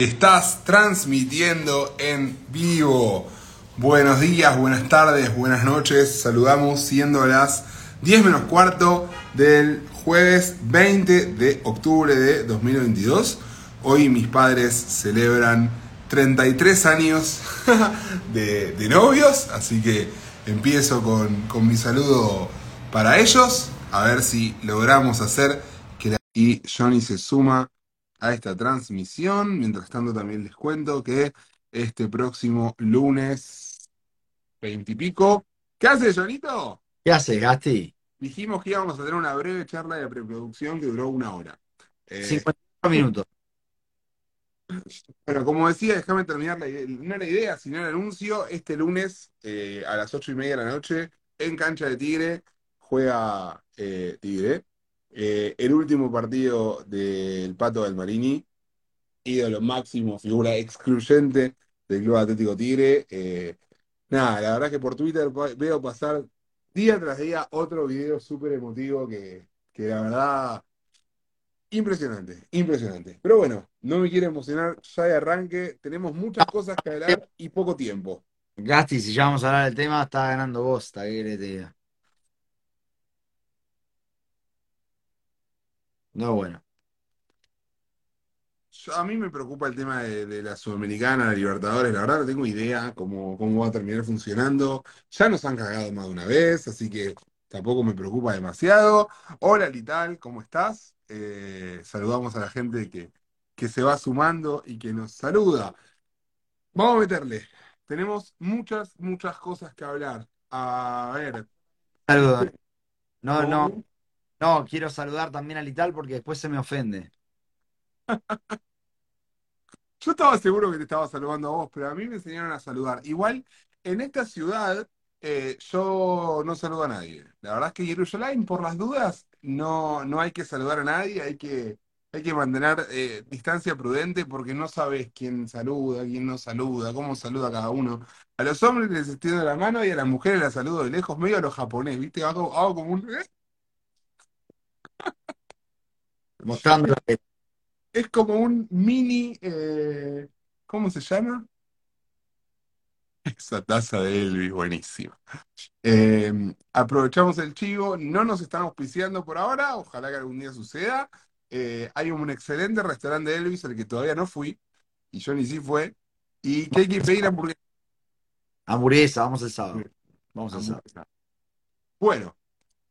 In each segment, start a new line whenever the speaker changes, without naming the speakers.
Estás transmitiendo en vivo. Buenos días, buenas tardes, buenas noches. Saludamos siendo las 10 menos cuarto del jueves 20 de octubre de 2022. Hoy mis padres celebran 33 años de, novios, así que empiezo con, con mi saludo para ellos, a ver si logramos hacer que la... Y Johnny se suma a esta transmisión. Mientras tanto, también les cuento que este próximo lunes 20 y pico. ¿Qué hace, Jonito?
¿Qué haces, Gasti?
Dijimos que íbamos a tener una breve charla de preproducción que duró una hora. Eh,
54 minutos.
bueno, como decía, déjame terminar la idea, no la idea, sino el anuncio. Este lunes eh, a las ocho y media de la noche, en cancha de Tigre, juega eh, Tigre. Eh, el último partido del Pato del Marini, ídolo máximo, figura excluyente del Club Atlético Tigre. Eh, nada, la verdad que por Twitter veo pasar día tras día otro video súper emotivo que, que la verdad, impresionante, impresionante. Pero bueno, no me quiero emocionar ya de arranque, tenemos muchas cosas que hablar y poco tiempo.
Gasti, si ya vamos a hablar del tema, está ganando vos, está que querés que te diga. No, bueno.
Yo- a mí me preocupa el tema de, de la Sudamericana, de Libertadores, la verdad no tengo idea cómo, cómo va a terminar funcionando. Ya nos han cagado más de una vez, así que tampoco me preocupa demasiado. Hola Lital, ¿cómo estás? Eh, saludamos a la gente que, que se va sumando y que nos saluda. Vamos a meterle. Tenemos muchas, muchas cosas que hablar. A ver.
Saludos. No, no,
¿cómo?
No, quiero saludar también a Lital porque después se me ofende.
Yo estaba seguro que te estaba saludando a vos, pero a mí me enseñaron a saludar. Igual, en esta ciudad, eh, yo no saludo a nadie. La verdad es que Jerusalén, por las dudas, no, no hay que saludar a nadie, hay que, hay que mantener eh, distancia prudente porque no sabes quién saluda, quién no saluda, cómo saluda cada uno. A los hombres les extiendo la mano y a las mujeres las saludo de lejos, medio a los japonés, ¿viste? Hago, hago como un...
Mostrando la teta.
Es como un mini... eh, ¿cómo se llama? Esa taza de Elvis, buenísima. Eh, aprovechamos el chivo, no nos están auspiciando por ahora, ojalá que algún día suceda. Eh, hay un excelente restaurante de Elvis al que todavía no fui, y Johnny sí fue, y que hay que pedir hamburguesa.
Hamburguesa, vamos el sábado. Vamos el sábado.
Bueno,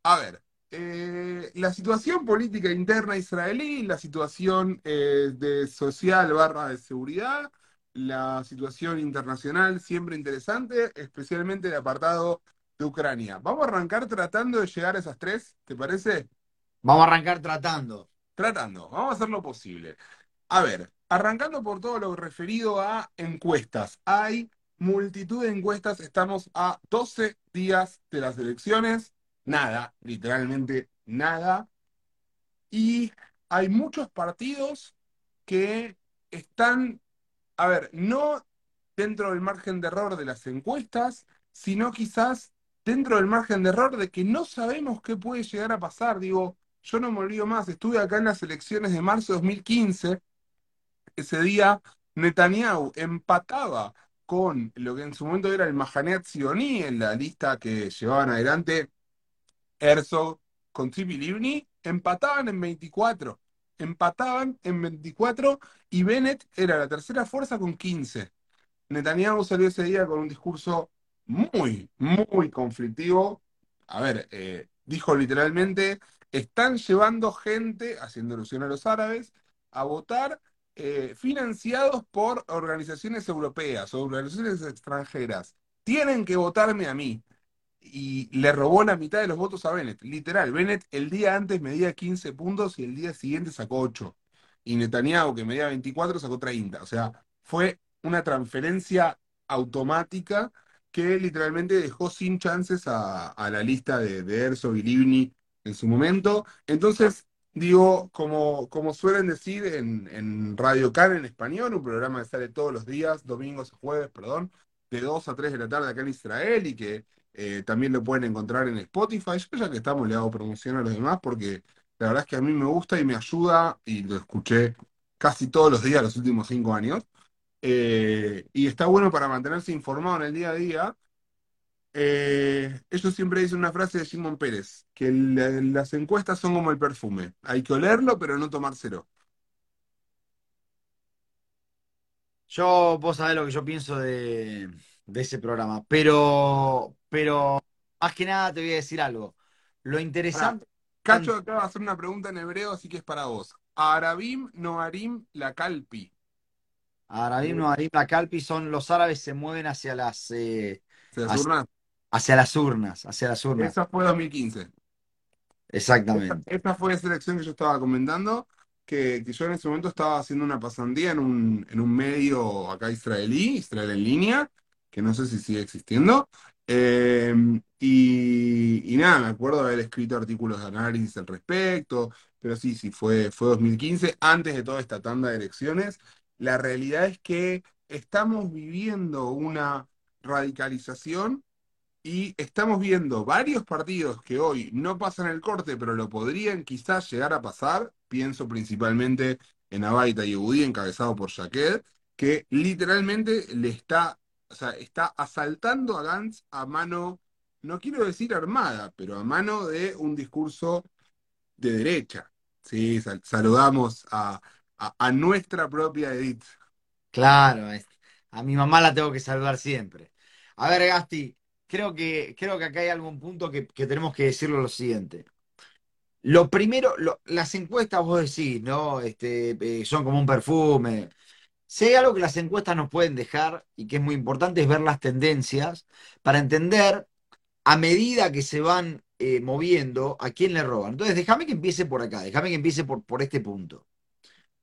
a ver, eh, la situación política interna israelí, la situación eh, de social barra de seguridad, la situación internacional siempre interesante, especialmente el apartado de Ucrania. Vamos a arrancar tratando de llegar a esas tres, ¿te parece?
Vamos a arrancar tratando.
Tratando, vamos a hacer lo posible. A ver, arrancando por todo lo referido a encuestas. Hay multitud de encuestas, estamos a 12 días de las elecciones, nada, literalmente nada. Y hay muchos partidos que están, a ver, no dentro del margen de error de las encuestas, sino quizás dentro del margen de error de que no sabemos qué puede llegar a pasar. Digo, yo no me olvido más, estuve acá en las elecciones de marzo de 2015, ese día Netanyahu empataba con lo que en su momento era el Mahanet Sioní en la lista que llevaban adelante Herzog con Livni, empataban en 24. Empataban en 24 y Bennett era la tercera fuerza con 15. Netanyahu salió ese día con un discurso muy, muy conflictivo. A ver, eh, dijo literalmente, están llevando gente, haciendo alusión a los árabes, a votar eh, financiados por organizaciones europeas o organizaciones extranjeras. Tienen que votarme a mí y le robó la mitad de los votos a Bennett. Literal, Bennett el día antes medía 15 puntos y el día siguiente sacó 8. Y Netanyahu, que medía 24, sacó 30. O sea, fue una transferencia automática que literalmente dejó sin chances a, a la lista de, de Herzog y Livni en su momento. Entonces, digo, como, como suelen decir en, en Radio Can en español, un programa que sale todos los días, domingos a jueves, perdón, de 2 a 3 de la tarde acá en Israel y que eh, también lo pueden encontrar en Spotify. Yo ya que estamos le hago promoción a los demás porque la verdad es que a mí me gusta y me ayuda y lo escuché casi todos los días los últimos cinco años. Eh, y está bueno para mantenerse informado en el día a día. Eh, ellos siempre dicen una frase de Simón Pérez, que la- las encuestas son como el perfume. Hay que olerlo, pero no tomárselo.
Yo, vos sabés lo que yo pienso de, de ese programa, pero, pero más que nada te voy a decir algo. Lo interesante,
Cacho acaba de hacer una pregunta en hebreo, así que es para vos. Arabim, Noarim, la Calpi.
Arabim, Noarim, la Calpi son los árabes se mueven hacia las, eh,
¿Se las
hacia,
urnas?
hacia las urnas, hacia las urnas.
Esa fue 2015. Esa,
Exactamente.
esta fue la selección que yo estaba comentando, que, que yo en ese momento estaba haciendo una pasantía en un, en un medio acá israelí, Israel en línea, que no sé si sigue existiendo. Eh, y, nada, me acuerdo haber escrito artículos de análisis al respecto, pero sí, sí, fue, fue 2015, antes de toda esta tanda de elecciones. La realidad es que estamos viviendo una radicalización y estamos viendo varios partidos que hoy no pasan el corte, pero lo podrían quizás llegar a pasar. Pienso principalmente en Abaita y Yehudí, encabezado por Jaqued, que literalmente le está, o sea, está asaltando a Gantz a mano, no quiero decir armada, pero a mano de un discurso de derecha. Sí, sal- saludamos a, a, nuestra propia Edith.
Claro, a mi mamá la tengo que saludar siempre. A ver, Gasti, creo que, creo que acá hay algún punto que, que tenemos que decirlo lo siguiente. Lo primero, las encuestas, vos decís, ¿no? Este, eh, son como un perfume. Si hay algo que las encuestas nos pueden dejar y que es muy importante es ver las tendencias para entender a medida que se van eh, moviendo a quién le roban. Entonces, déjame que empiece por acá, déjame que empiece por, por este punto.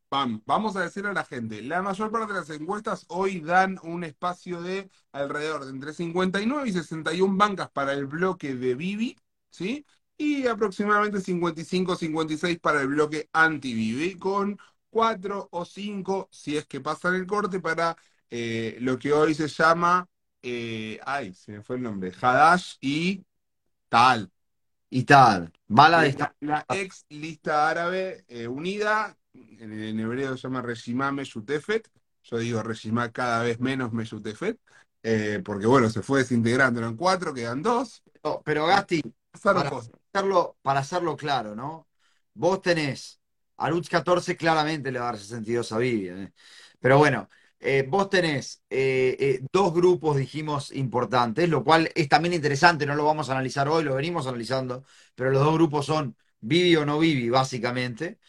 Vamos a decirle a la gente, la mayor parte de las encuestas hoy dan un espacio de alrededor de entre 59 y 61 bancas para el bloque de Bibi, ¿sí? Y aproximadamente 55 56 para el bloque anti-Bibi, con 4 o 5, si es que pasan el corte, para eh, lo que hoy se llama, eh, ay, se me fue el nombre, Hadash y Tal.
Y tal, bala de
La,
esta.
la ex lista árabe eh, unida, en, en hebreo se llama Reshimá Meshutefet, yo digo Reshimá cada vez menos Meshutefet, porque bueno, se fue desintegrando, eran cuatro, quedan dos,
No, Pero Gasti, para
cosas.
hacerlo, para hacerlo claro, ¿no? Vos tenés, a Lutz 14 claramente le va a dar 62 a Vivian, ¿eh? Pero bueno, eh, vos tenés eh, dos grupos, dijimos, importantes, lo cual es también interesante, no lo vamos a analizar hoy, lo venimos analizando, pero los dos grupos son Vivi o no Vivi, básicamente.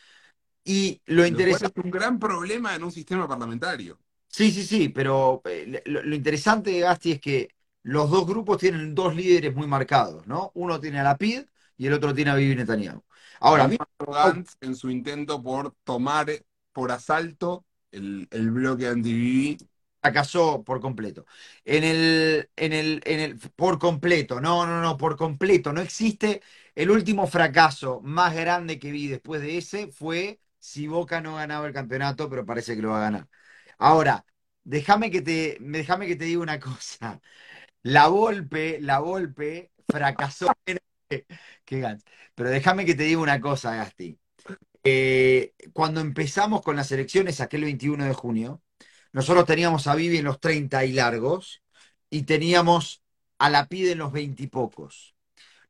Y lo interesante,
es un gran problema en un sistema parlamentario.
sí, sí, sí, pero lo, lo interesante de Gasti es que los dos grupos tienen dos líderes muy marcados, ¿no? Uno tiene a Lapid y el otro tiene a Bibi Netanyahu. Ahora,
Gantz en su intento por tomar por asalto el, el bloque anti
fracasó por completo. En el, en el, en el, por completo, no, no, no, por completo. No existe. El último fracaso más grande que vi después de ese fue si Boca no ganaba el campeonato, pero parece que lo va a ganar. Ahora, déjame que te, déjame que te diga una cosa. La Volpe, la Volpe fracasó menos que Gantz. Pero déjame que te diga una cosa, Gasti. Eh, cuando empezamos con las elecciones aquel 21 de junio, nosotros teníamos a Vivi en los 30 y largos y teníamos a la PIDE en los 20 y pocos.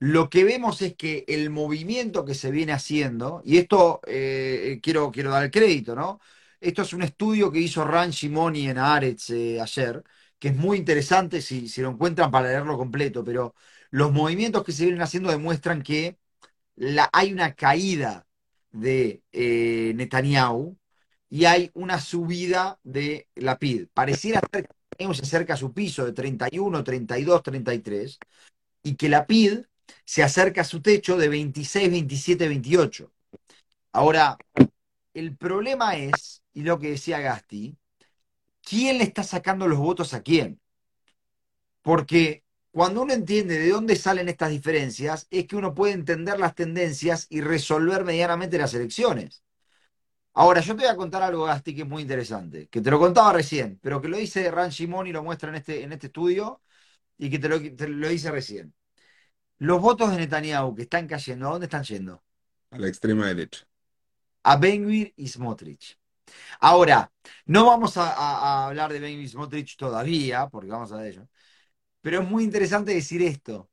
Lo que vemos es que el movimiento que se viene haciendo, y esto eh, quiero, quiero dar el crédito, ¿no? Esto es un estudio que hizo Ran Shimoni en Aretz eh, ayer, que es muy interesante si, si lo encuentran para leerlo completo, pero los movimientos que se vienen haciendo demuestran que hay una caída de eh, Netanyahu y hay una subida de la PID. Pareciera que se acerca a su piso de 31, 32, 33 y que la PID se acerca a su techo de 26, 27, 28. Ahora, el problema es, y lo que decía Gasti, ¿quién le está sacando los votos a quién? Porque cuando uno entiende de dónde salen estas diferencias, es que uno puede entender las tendencias y resolver medianamente las elecciones. Ahora, yo te voy a contar algo, Gasti, que es muy interesante, que te lo contaba recién, pero que lo dice Ran Shimon y lo muestra en este, en este estudio, y que te lo, te lo dice recién. Los votos de Netanyahu que están cayendo, ¿a dónde están yendo?
a la extrema derecha.
A Benguir y Smotrich. Ahora, no vamos a, a- a hablar de Benjamin Smotrich todavía, porque vamos a ver ello, pero es muy interesante decir esto.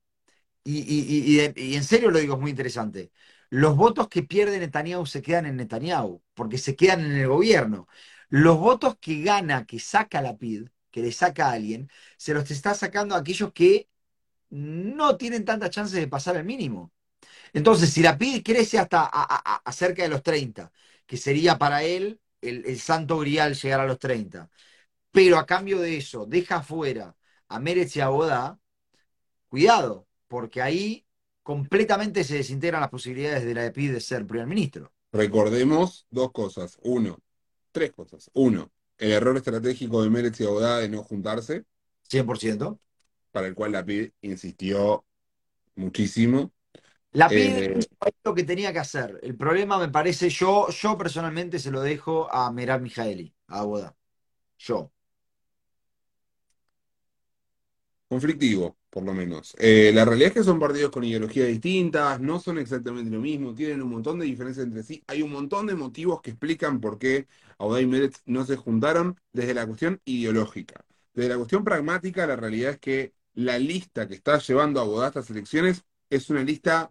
Y, en serio lo digo, es muy interesante. Los votos que pierde Netanyahu se quedan en Netanyahu, porque se quedan en el gobierno. Los votos que gana, que saca la PID, que le saca a alguien, se los está sacando a aquellos que no tienen tantas chances de pasar el mínimo. Entonces, si la PID crece hasta a cerca de los 30, que sería para él el, el santo grial llegar a los 30, pero a cambio de eso deja fuera a Meretz y a Bodá, cuidado, porque ahí completamente se desintegran las posibilidades de la PID de ser primer ministro.
Recordemos dos cosas. Uno, tres cosas. Uno, el error estratégico de Meretz y Abodá de no juntarse,
100%.
para el cual la PID insistió muchísimo.
La PID
Eh,
hizo lo que tenía que hacer. El problema me parece, yo, yo personalmente se lo dejo a Merab Mijaeli, a Bodá. Yo.
Conflictivo, por lo menos. Eh, la realidad es que son partidos con ideologías distintas, no son exactamente lo mismo, tienen un montón de diferencias entre sí. Hay un montón de motivos que explican por qué Abodá y Meretz no se juntaron desde la cuestión ideológica. Desde la cuestión pragmática, la realidad es que la lista que está llevando a estas elecciones es una lista,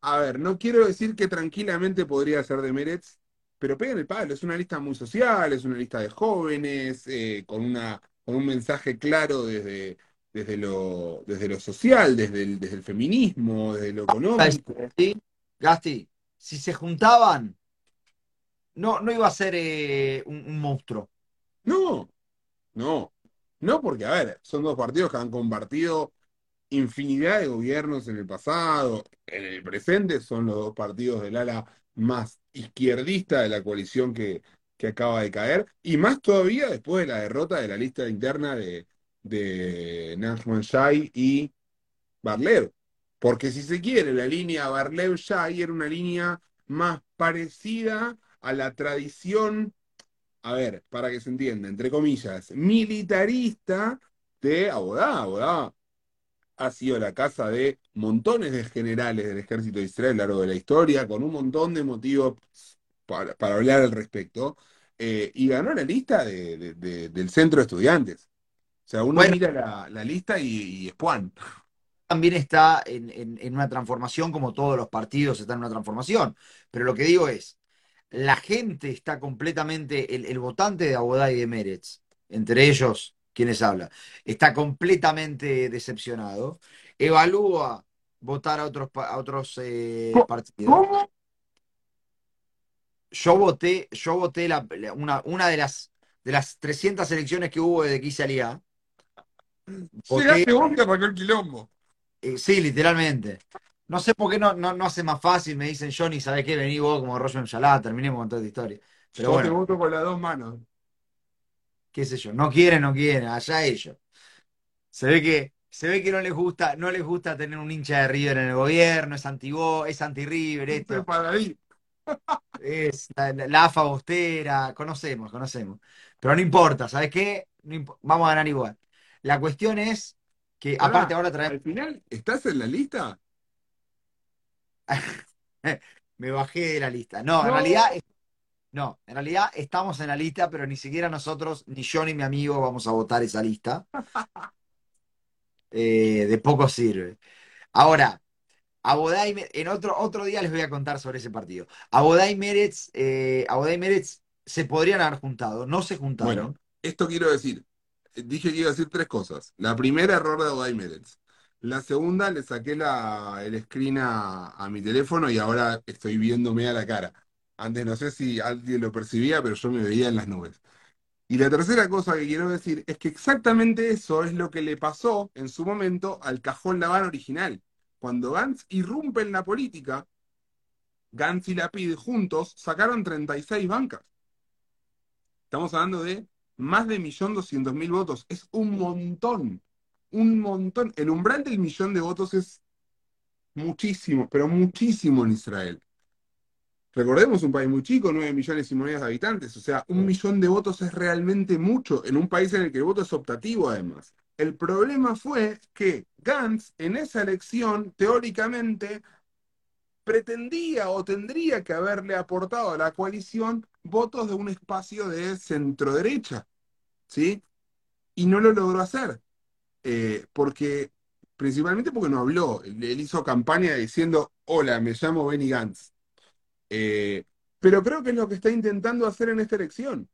a ver, no quiero decir que tranquilamente podría ser de Meretz, pero pegan el palo, es una lista muy social, es una lista de jóvenes, eh, con una, con un mensaje claro desde, desde lo, desde lo social, desde el, desde el feminismo, desde lo económico.
¿Sí? Gasti, si se juntaban, no, no iba a ser eh, un, un monstruo.
No, no, no, porque, a ver, son dos partidos que han compartido infinidad de gobiernos en el pasado, en el presente son los dos partidos del ala más izquierdista de la coalición que, que acaba de caer, y más todavía después de la derrota de la lista interna de, de Shai y Barlev. Porque si se quiere, la línea Barlev-Shai era una línea más parecida a la tradición, a ver, para que se entienda, entre comillas, militarista de Abodá. Abodá ha sido la casa de montones de generales del ejército de Israel a lo largo de la historia, con un montón de motivos para, para hablar al respecto, eh, y ganó la lista de, de- de- del centro de estudiantes. O sea, uno
Bueno.
mira la, la lista y, y es Juan.
También está en, en- en una transformación, como todos los partidos están en una transformación. Pero lo que digo es, la gente está completamente, el, el votante de Abodá y de Meretz, entre ellos quienes habla, está completamente decepcionado. Evalúa votar a otros, pa- a otros eh,
¿Cómo?
partidos.
¿Cómo?
Yo voté, yo voté la- la- una, una de las, de las 300 elecciones que hubo desde que hice Aliá. Voté,
que arrancó el quilombo.
eh, sí, literalmente. No sé por qué no, no, no hace más fácil, me dicen Johnny, ¿sabes qué? Vení vos como en Yalá, terminemos con toda esta historia. Pero
Yo te
bueno,
voto con las dos manos.
qué sé yo, no quieren, no quieren, allá ellos. Se ve que, se ve que no les gusta, no les gusta tener un hincha de River en el gobierno, es anti es anti River, esto. Es la, la, la AFA bostera, conocemos, conocemos. Pero no importa, ¿sabes qué? No imp- vamos a ganar igual. La cuestión es que,
Pará,
aparte, ahora traemos.
al final, ¿estás en la lista?
Me bajé de la lista. No, en
No.
realidad, es- no, en realidad estamos en la lista, pero ni siquiera nosotros, ni yo ni mi amigo, vamos a votar esa lista. Eh, de poco sirve. Ahora, Me- en otro, otro día les voy a contar sobre ese partido. Abodá y Meretz, eh, Abodá y Meretz se podrían haber juntado, no se juntaron.
Bueno, esto quiero decir. Dije que iba a decir tres cosas. La primera, error de Oday Meretz. La segunda, le saqué la, el screen a, a mi teléfono y ahora estoy viéndome a la cara. Antes no sé si alguien lo percibía, pero yo me veía en las nubes. Y la tercera cosa que quiero decir es que exactamente eso es lo que le pasó en su momento al cajón Laván original. Cuando Gantz irrumpe en la política, Gantz y Lapid juntos sacaron 36 bancas. Estamos hablando de más de 1.200.000 votos. Es un montón, un montón. El umbral del millón de votos es muchísimo, pero muchísimo en Israel. Recordemos un país muy chico, 9 millones y monedas de habitantes. O sea, un millón de votos es realmente mucho en un país en el que el voto es optativo, además. El problema fue que Gantz en esa elección, teóricamente, pretendía o tendría que haberle aportado a la coalición votos de un espacio de centro derecha, ¿sí? Y no lo logró hacer, eh, porque, principalmente porque no habló, él hizo campaña diciendo, hola, me llamo Benny Gantz. Eh, pero creo que es lo que está intentando hacer en esta elección.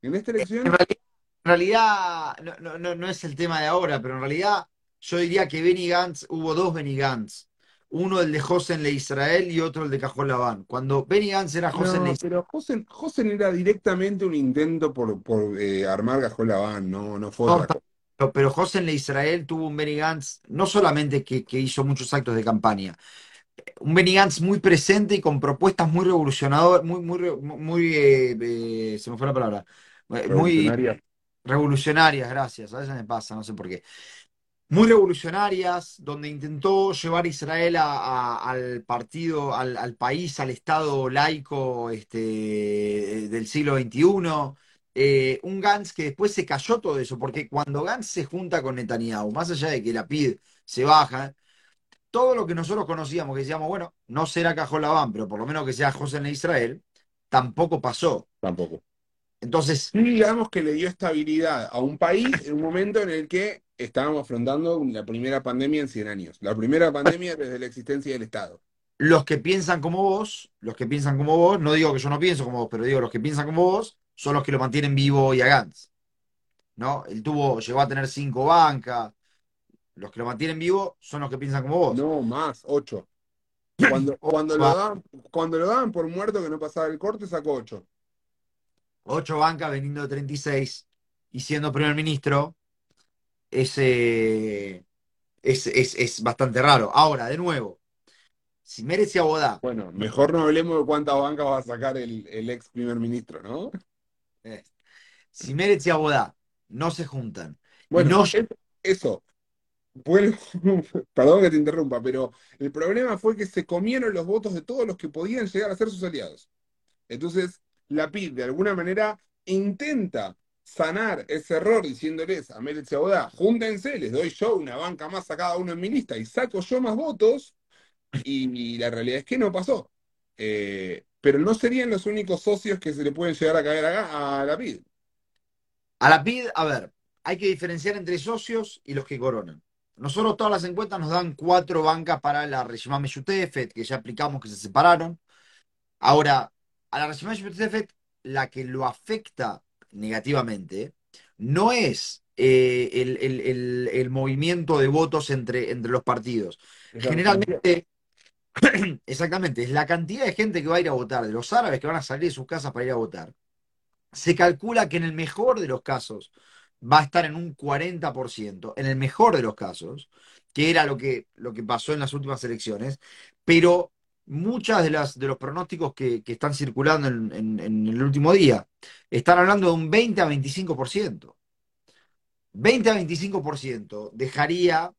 En esta elección...
En realidad, en realidad no, no, no, no es el tema de ahora, pero en realidad yo diría que Benny Gantz, hubo dos Benny Gantz. Uno el de Josen Le Israel y otro el de Cajón Labán. Cuando Benny Gantz era Josen Le
No,
Israel,
pero Josen, Josen era directamente un intento por, por eh, armar Cajón Labán, no, no fue otra cosa.
pero, Josen Le Israel tuvo un Benny Gantz, no solamente que, que hizo muchos actos de campaña, un Benny Gantz muy presente y con propuestas muy revolucionadoras, muy, muy, muy eh, eh, se me fue la palabra, Eh, muy. Revolucionarias, gracias, a veces me pasa, no sé por qué. muy revolucionarias, donde intentó llevar a Israel a- al partido, al, país, al Estado laico este, del siglo XXI. Eh, un Gantz que después se cayó todo eso, porque cuando Gantz se junta con Netanyahu, más allá de que la PID se baja, todo lo que nosotros conocíamos, que decíamos, bueno, no será Cajol Labán, pero por lo menos que sea José en Israel, tampoco pasó.
Tampoco.
Entonces,
digamos que le dio estabilidad a un país en un momento en el que estábamos afrontando la primera pandemia en 100 años. La primera pandemia desde la existencia del Estado.
los que piensan como vos, los que piensan como vos, no digo que yo no pienso como vos, pero digo los que piensan como vos, son los que lo mantienen vivo y a Gantz. ¿No? Él tuvo, llegó a tener cinco bancas. Los que lo mantienen vivo son los que piensan como vos.
No, más, ocho. Cuando, cuando, lo daban, cuando lo daban por muerto que no pasaba el corte, sacó ocho.
Ocho bancas veniendo de 36 y siendo primer ministro, es, eh, es, es, es bastante raro. Ahora, de nuevo, si merece Abodá,
Bueno, mejor no hablemos de cuántas bancas va a sacar el, el ex primer ministro, ¿no?
eh, si Meretz y Abodá no se juntan,
Bueno,
no
es- eso. Bueno, perdón que te interrumpa, pero el problema fue que se comieron los votos de todos los que podían llegar a ser sus aliados. Entonces, la PID de alguna manera intenta sanar ese error diciéndoles a Meretz y a Bodá, júntense, les doy yo una banca más a cada uno en mi lista y saco yo más votos, y, la realidad es que no pasó. Eh, pero no serían los únicos socios que se le pueden llegar a caer a, a la PID.
A la PID, a ver, hay que diferenciar entre socios y los que coronan. Nosotros todas las encuestas nos dan cuatro bancas para la Reshima Meshutefet, que ya aplicamos que se separaron. Ahora, a la Reshima Meshutefet, la que lo afecta negativamente no es eh, el, el- el- el movimiento de votos entre, entre los partidos. Generalmente, exactamente, es la cantidad de gente que va a ir a votar, de los árabes que van a salir de sus casas para ir a votar. Se calcula que en el mejor de los casos va a estar en un 40%, en el mejor de los casos, que era lo que, lo que pasó en las últimas elecciones, pero muchas de las de los pronósticos que, están circulando en, el último día están hablando de un 20 a 25%. 20 a 25% dejaría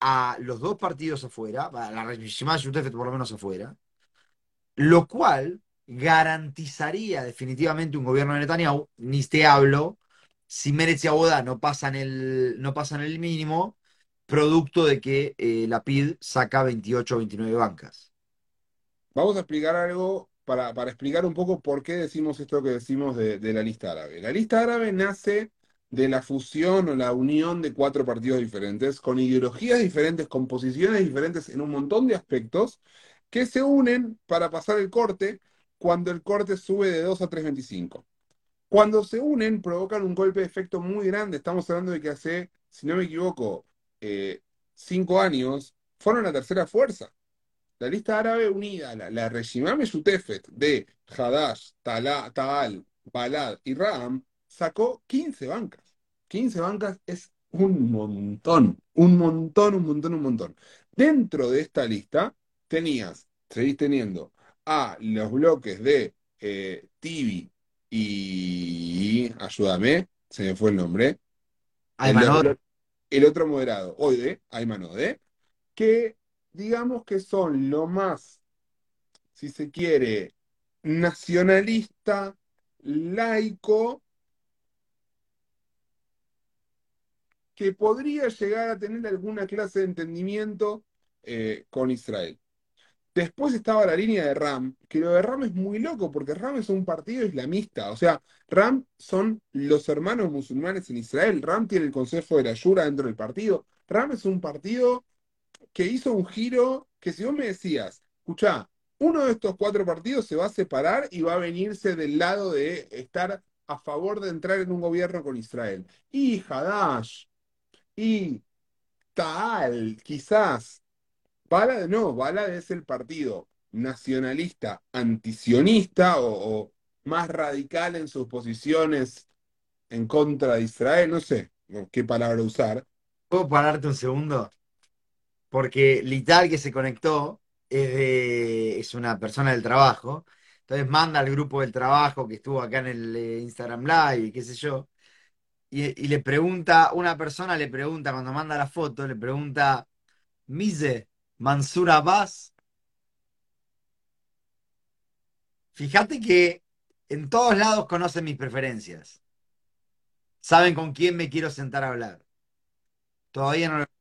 a los dos partidos afuera, a la Reshima Yutefet por lo menos afuera, lo cual garantizaría definitivamente un gobierno de Netanyahu, ni te hablo, si Meretz y Abodá no pasan el, no pasan el mínimo, producto de que eh, la PID saca 28 o 29 bancas.
Vamos a explicar algo para, para explicar un poco por qué decimos esto que decimos de, de la lista árabe. La lista árabe nace de la fusión o la unión de cuatro partidos diferentes, con ideologías diferentes, con posiciones diferentes en un montón de aspectos, que se unen para pasar el corte cuando el corte sube de 2 a 3.25. Cuando se unen, provocan un golpe de efecto muy grande. Estamos hablando de que hace, si no me equivoco, eh, cinco años, fueron la tercera fuerza. La lista árabe unida, la, la Reshimá Meshutefet de Hadash, Tala- Taal, Balad y Ram, sacó 15 bancas. 15 bancas es un montón, un montón, un montón, un montón. Dentro de esta lista tenías, seguís teniendo a los bloques de eh, Tibi y, ayúdame, se me fue el nombre, el,
Aymanod,
otro- el otro moderado, Oide, Aymanode, que digamos que son lo más, si se quiere, nacionalista, laico, que podría llegar a tener alguna clase de entendimiento eh, con Israel. Después estaba la línea de RAM, que lo de RAM es muy loco, porque RAM es un partido islamista. O sea, RAM son los hermanos musulmanes en Israel. RAM tiene el Consejo de la Yura dentro del partido. RAM es un partido que hizo un giro que si vos me decías, escuchá, uno de estos cuatro partidos se va a separar y va a venirse del lado de estar a favor de entrar en un gobierno con Israel. Y Hadash, y Taal, quizás. Balad no, Balad es el partido nacionalista antisionista o, o más radical en sus posiciones en contra de Israel, no sé qué palabra usar.
¿Puedo pararte un segundo? Porque Lital que se conectó es, de- es una persona del trabajo, entonces manda al grupo del trabajo que estuvo acá en el eh, Instagram Live y qué sé yo, y, le pregunta, una persona le pregunta cuando manda la foto, le pregunta, Mise, Mansur Abbas, fíjate que en todos lados conocen mis preferencias, saben con quién me quiero sentar a hablar. Todavía no lo...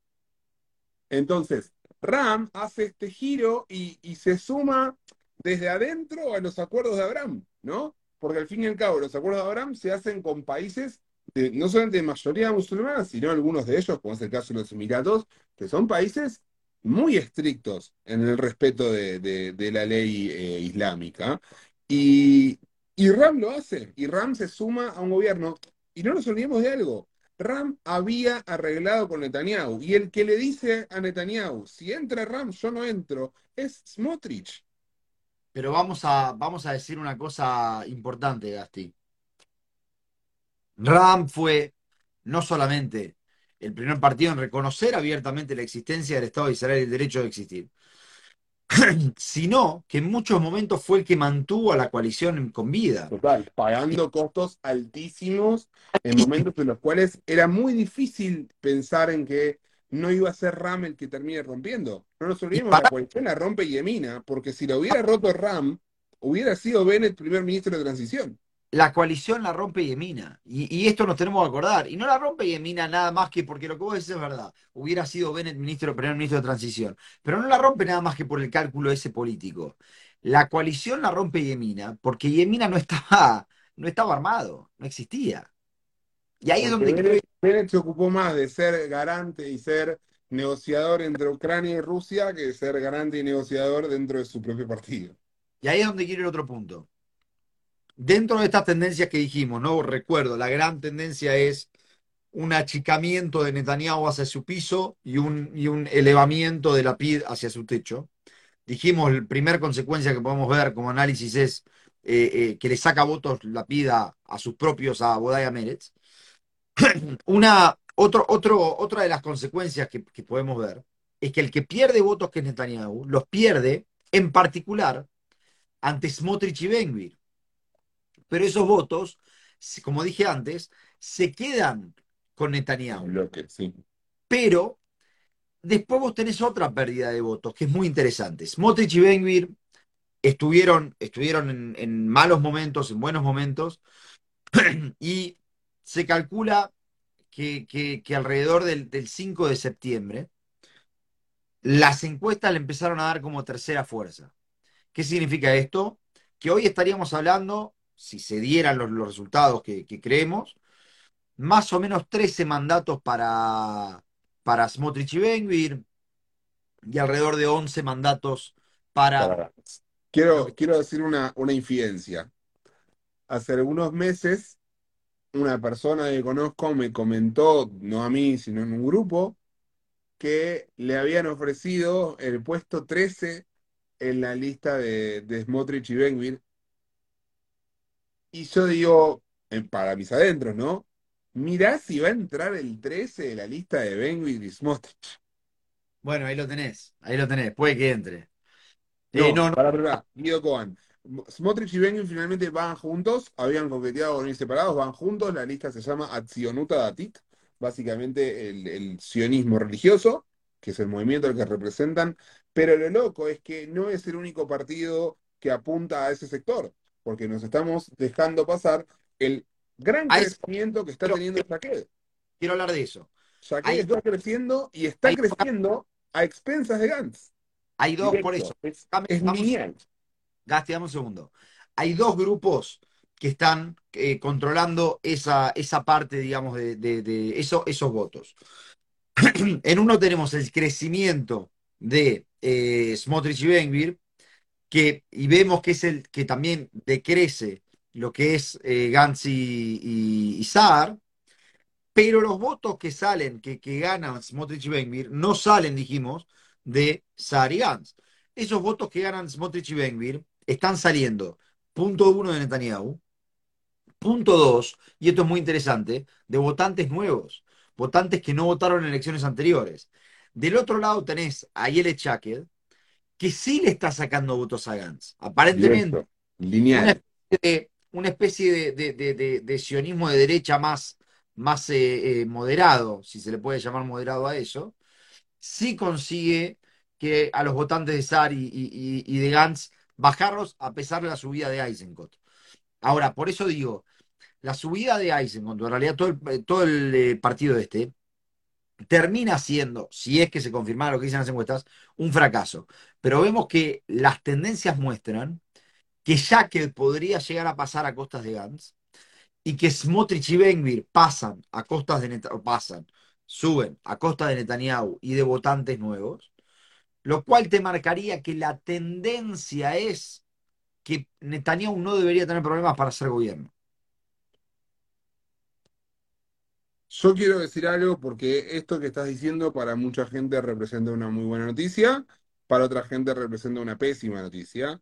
Entonces, Ram hace este giro y, se suma desde adentro a los acuerdos de Abraham, ¿no? Porque al fin y al cabo, los acuerdos de Abraham se hacen con países de, no solamente de mayoría musulmana, sino algunos de ellos, como es el caso de los Emiratos, que son países muy estrictos en el respeto de la ley eh, islámica. Y, y Ram lo hace, y Ram se suma a un gobierno. Y no nos olvidemos de algo. Ram había arreglado con Netanyahu. Y el que le dice a Netanyahu, si entra Ram, yo no entro, es Smotrich.
Pero vamos a, vamos a decir una cosa importante, Gasti. Ram fue no solamente el primer partido en reconocer abiertamente la existencia del Estado de Israel y el derecho de existir, sino que en muchos momentos fue el que mantuvo a la coalición con vida.
Total, pagando costos altísimos en momentos en los cuales era muy difícil pensar en que no iba a ser Ram el que termine rompiendo. No nos olvidemos, la coalición la rompe Yemina, porque si lo hubiera roto Ram, hubiera sido Bennett primer ministro de transición.
La coalición la rompe Yemina. Y, y esto nos tenemos que acordar. Y no la rompe Yemina nada más que porque lo que vos decís es verdad. Hubiera sido Bennett ministro, primer ministro de transición. Pero no la rompe nada más que por el cálculo ese político. La coalición la rompe Yemina porque Yemina no estaba, no estaba armado, no existía. Y ahí es donde
Bennett, Bennett se ocupó más de ser garante y ser negociador entre Ucrania y Rusia que de ser garante y negociador dentro de su propio partido.
Y ahí es donde quiero el otro punto. Dentro de estas tendencias que dijimos, ¿no? Recuerdo, la gran tendencia es un achicamiento de Netanyahu hacia su piso y un, elevamiento de la PID hacia su techo. Dijimos, la primera consecuencia que podemos ver como análisis es eh, eh, que le saca votos la PID a, sus propios, a Bodaya Meretz. Una, otro, otro, otra de las consecuencias que, que podemos ver es que el que pierde votos, que es Netanyahu, los pierde en particular ante Smotrich y Benvir. Pero esos votos, como dije antes, se quedan con Netanyahu.
Bloque, sí.
Pero después vos tenés otra pérdida de votos, que es muy interesante. Smotrich y Benvir estuvieron, estuvieron en, en malos momentos, en buenos momentos, y se calcula que, que- que alrededor del, del 5 de septiembre, las encuestas le empezaron a dar como tercera fuerza. ¿Qué significa esto? Que hoy estaríamos hablando, si se dieran los, los resultados que, que creemos, más o menos 13 mandatos para, para Smotrich y Benvir y alrededor de 11 mandatos para...
Quiero, quiero decir una, una infidencia. Hace algunos meses, una persona que conozco me comentó, no a mí, sino en un grupo, que le habían ofrecido el puesto 13 en la lista de, de Smotrich y Benvir. Y yo digo, para mis adentros, ¿no? Mirá si va a entrar el 13 de la lista de Benvir y Smotrich.
Bueno, ahí lo tenés, ahí lo tenés, puede que entre.
No,
Eh, no, no,
para, para, Guido Cohen. Smotrich y Benvir finalmente van juntos, habían coqueteado con ir separados, van juntos, la lista se llama Atzionuta Datit, básicamente el, el sionismo religioso, que es el movimiento al que representan, pero lo loco es que no es el único partido que apunta a ese sector, porque nos estamos dejando pasar el gran crecimiento que está
pero-
teniendo Shaked.
quiero hablar de eso. Ahí-
está creciendo y está creciendo a expensas de Gantz.
Hay dos, por eso.
Es, es lineal.
Gasti, dame un segundo. Hay dos grupos que están eh, controlando esa, esa parte, digamos, de, de- de eso- esos votos. En uno tenemos el crecimiento de eh, Smotrich y Benvir, que, y vemos que es el que también decrece lo que es eh, Gantz y, y, Saar, pero los votos que salen, que, que ganan Smotrich y Benvir, no salen, dijimos, de Saar y Gantz. Esos votos que ganan Smotrich y Benvir están saliendo, punto uno de Netanyahu, punto dos, y esto es muy interesante, de votantes nuevos, votantes que no votaron en elecciones anteriores. Del otro lado tenés a Yele Chakel, que sí le está sacando votos a Gantz. Aparentemente.
Lineal.
una especie de, de- de- de- sionismo de derecha más, más eh, eh, moderado, si se le puede llamar moderado a eso, sí consigue que a los votantes de Saar y, y- y- y de Gantz bajarlos a pesar de la subida de Eisenkot. Ahora, por eso digo, la subida de Eisenkot, en realidad todo el, todo el eh, partido este, termina siendo, si es que se confirmara lo que dicen las encuestas, un fracaso. Pero vemos que las tendencias muestran que Jacket podría llegar a pasar a costas de Gantz y que Smotrich y Benvir pasan a costas de Net- o pasan, suben a costa de Netanyahu y de votantes nuevos, lo cual te marcaría que la tendencia es que Netanyahu no debería tener problemas para hacer gobierno.
Yo quiero decir algo porque esto que estás diciendo para mucha gente representa una muy buena noticia, para otra gente representa una pésima noticia.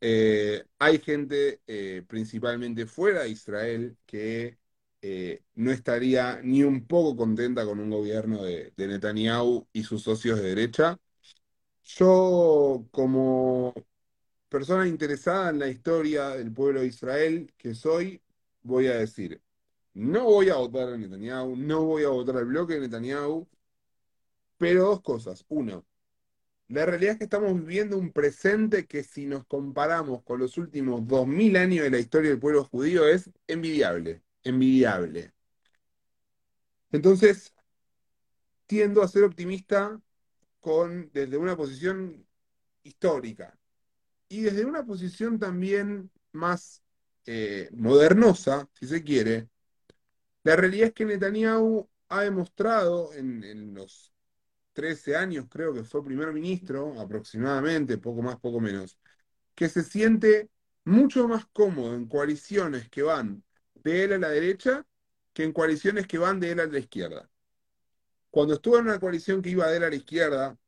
Eh, hay gente, eh, principalmente fuera de Israel, que eh, no estaría ni un poco contenta con un gobierno de, de Netanyahu y sus socios de derecha. Yo, como persona interesada en la historia del pueblo de Israel que soy, voy a decir, no voy a votar a Netanyahu, no voy a votar al bloque de Netanyahu, pero dos cosas. Uno, la realidad es que estamos viviendo un presente que si nos comparamos con los últimos 2000 años de la historia del pueblo judío es envidiable, envidiable. Entonces, tiendo a ser optimista con, desde una posición histórica y desde una posición también más eh, modernosa, si se quiere. La realidad es que Netanyahu ha demostrado en, los 13 años, creo que fue primer ministro, aproximadamente, poco más, poco menos, que se siente mucho más cómodo en coaliciones que van de él a la derecha que en coaliciones que van de él a la izquierda. Cuando estuvo en una coalición que iba de él a la izquierda,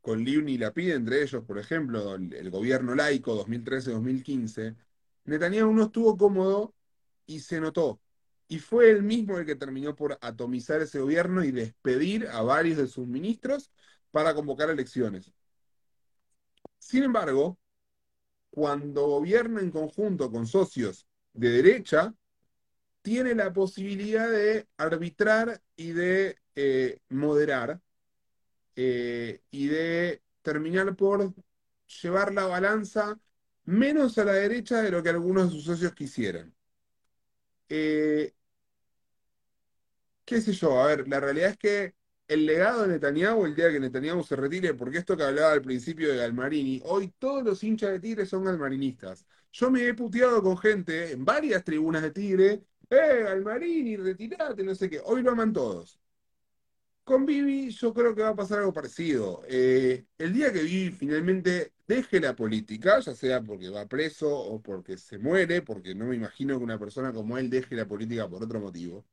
con Livni y Lapid, entre ellos, por ejemplo, el, el gobierno laico 2013-2015, Netanyahu no estuvo cómodo y se notó. Y fue él mismo el que terminó por atomizar ese gobierno y despedir a varios de sus ministros para convocar elecciones. Sin embargo, cuando gobierna en conjunto con socios de derecha, tiene la posibilidad de arbitrar y de eh, moderar eh, y de terminar por llevar la balanza menos a la derecha de lo que algunos de sus socios quisieran. Eh, qué sé yo, a ver, la realidad es que el legado de Netanyahu, el día que Netanyahu se retire, porque esto que hablaba al principio de Galmarini, hoy todos los hinchas de Tigre son galmarinistas. Yo me he puteado con gente en varias tribunas de Tigre, eh, Galmarini, retirate, no sé qué. Hoy lo aman todos. Con Vivi yo creo que va a pasar algo parecido. Eh, el día que Vivi finalmente deje la política, ya sea porque va preso o porque se muere, porque no me imagino que una persona como él deje la política por otro motivo,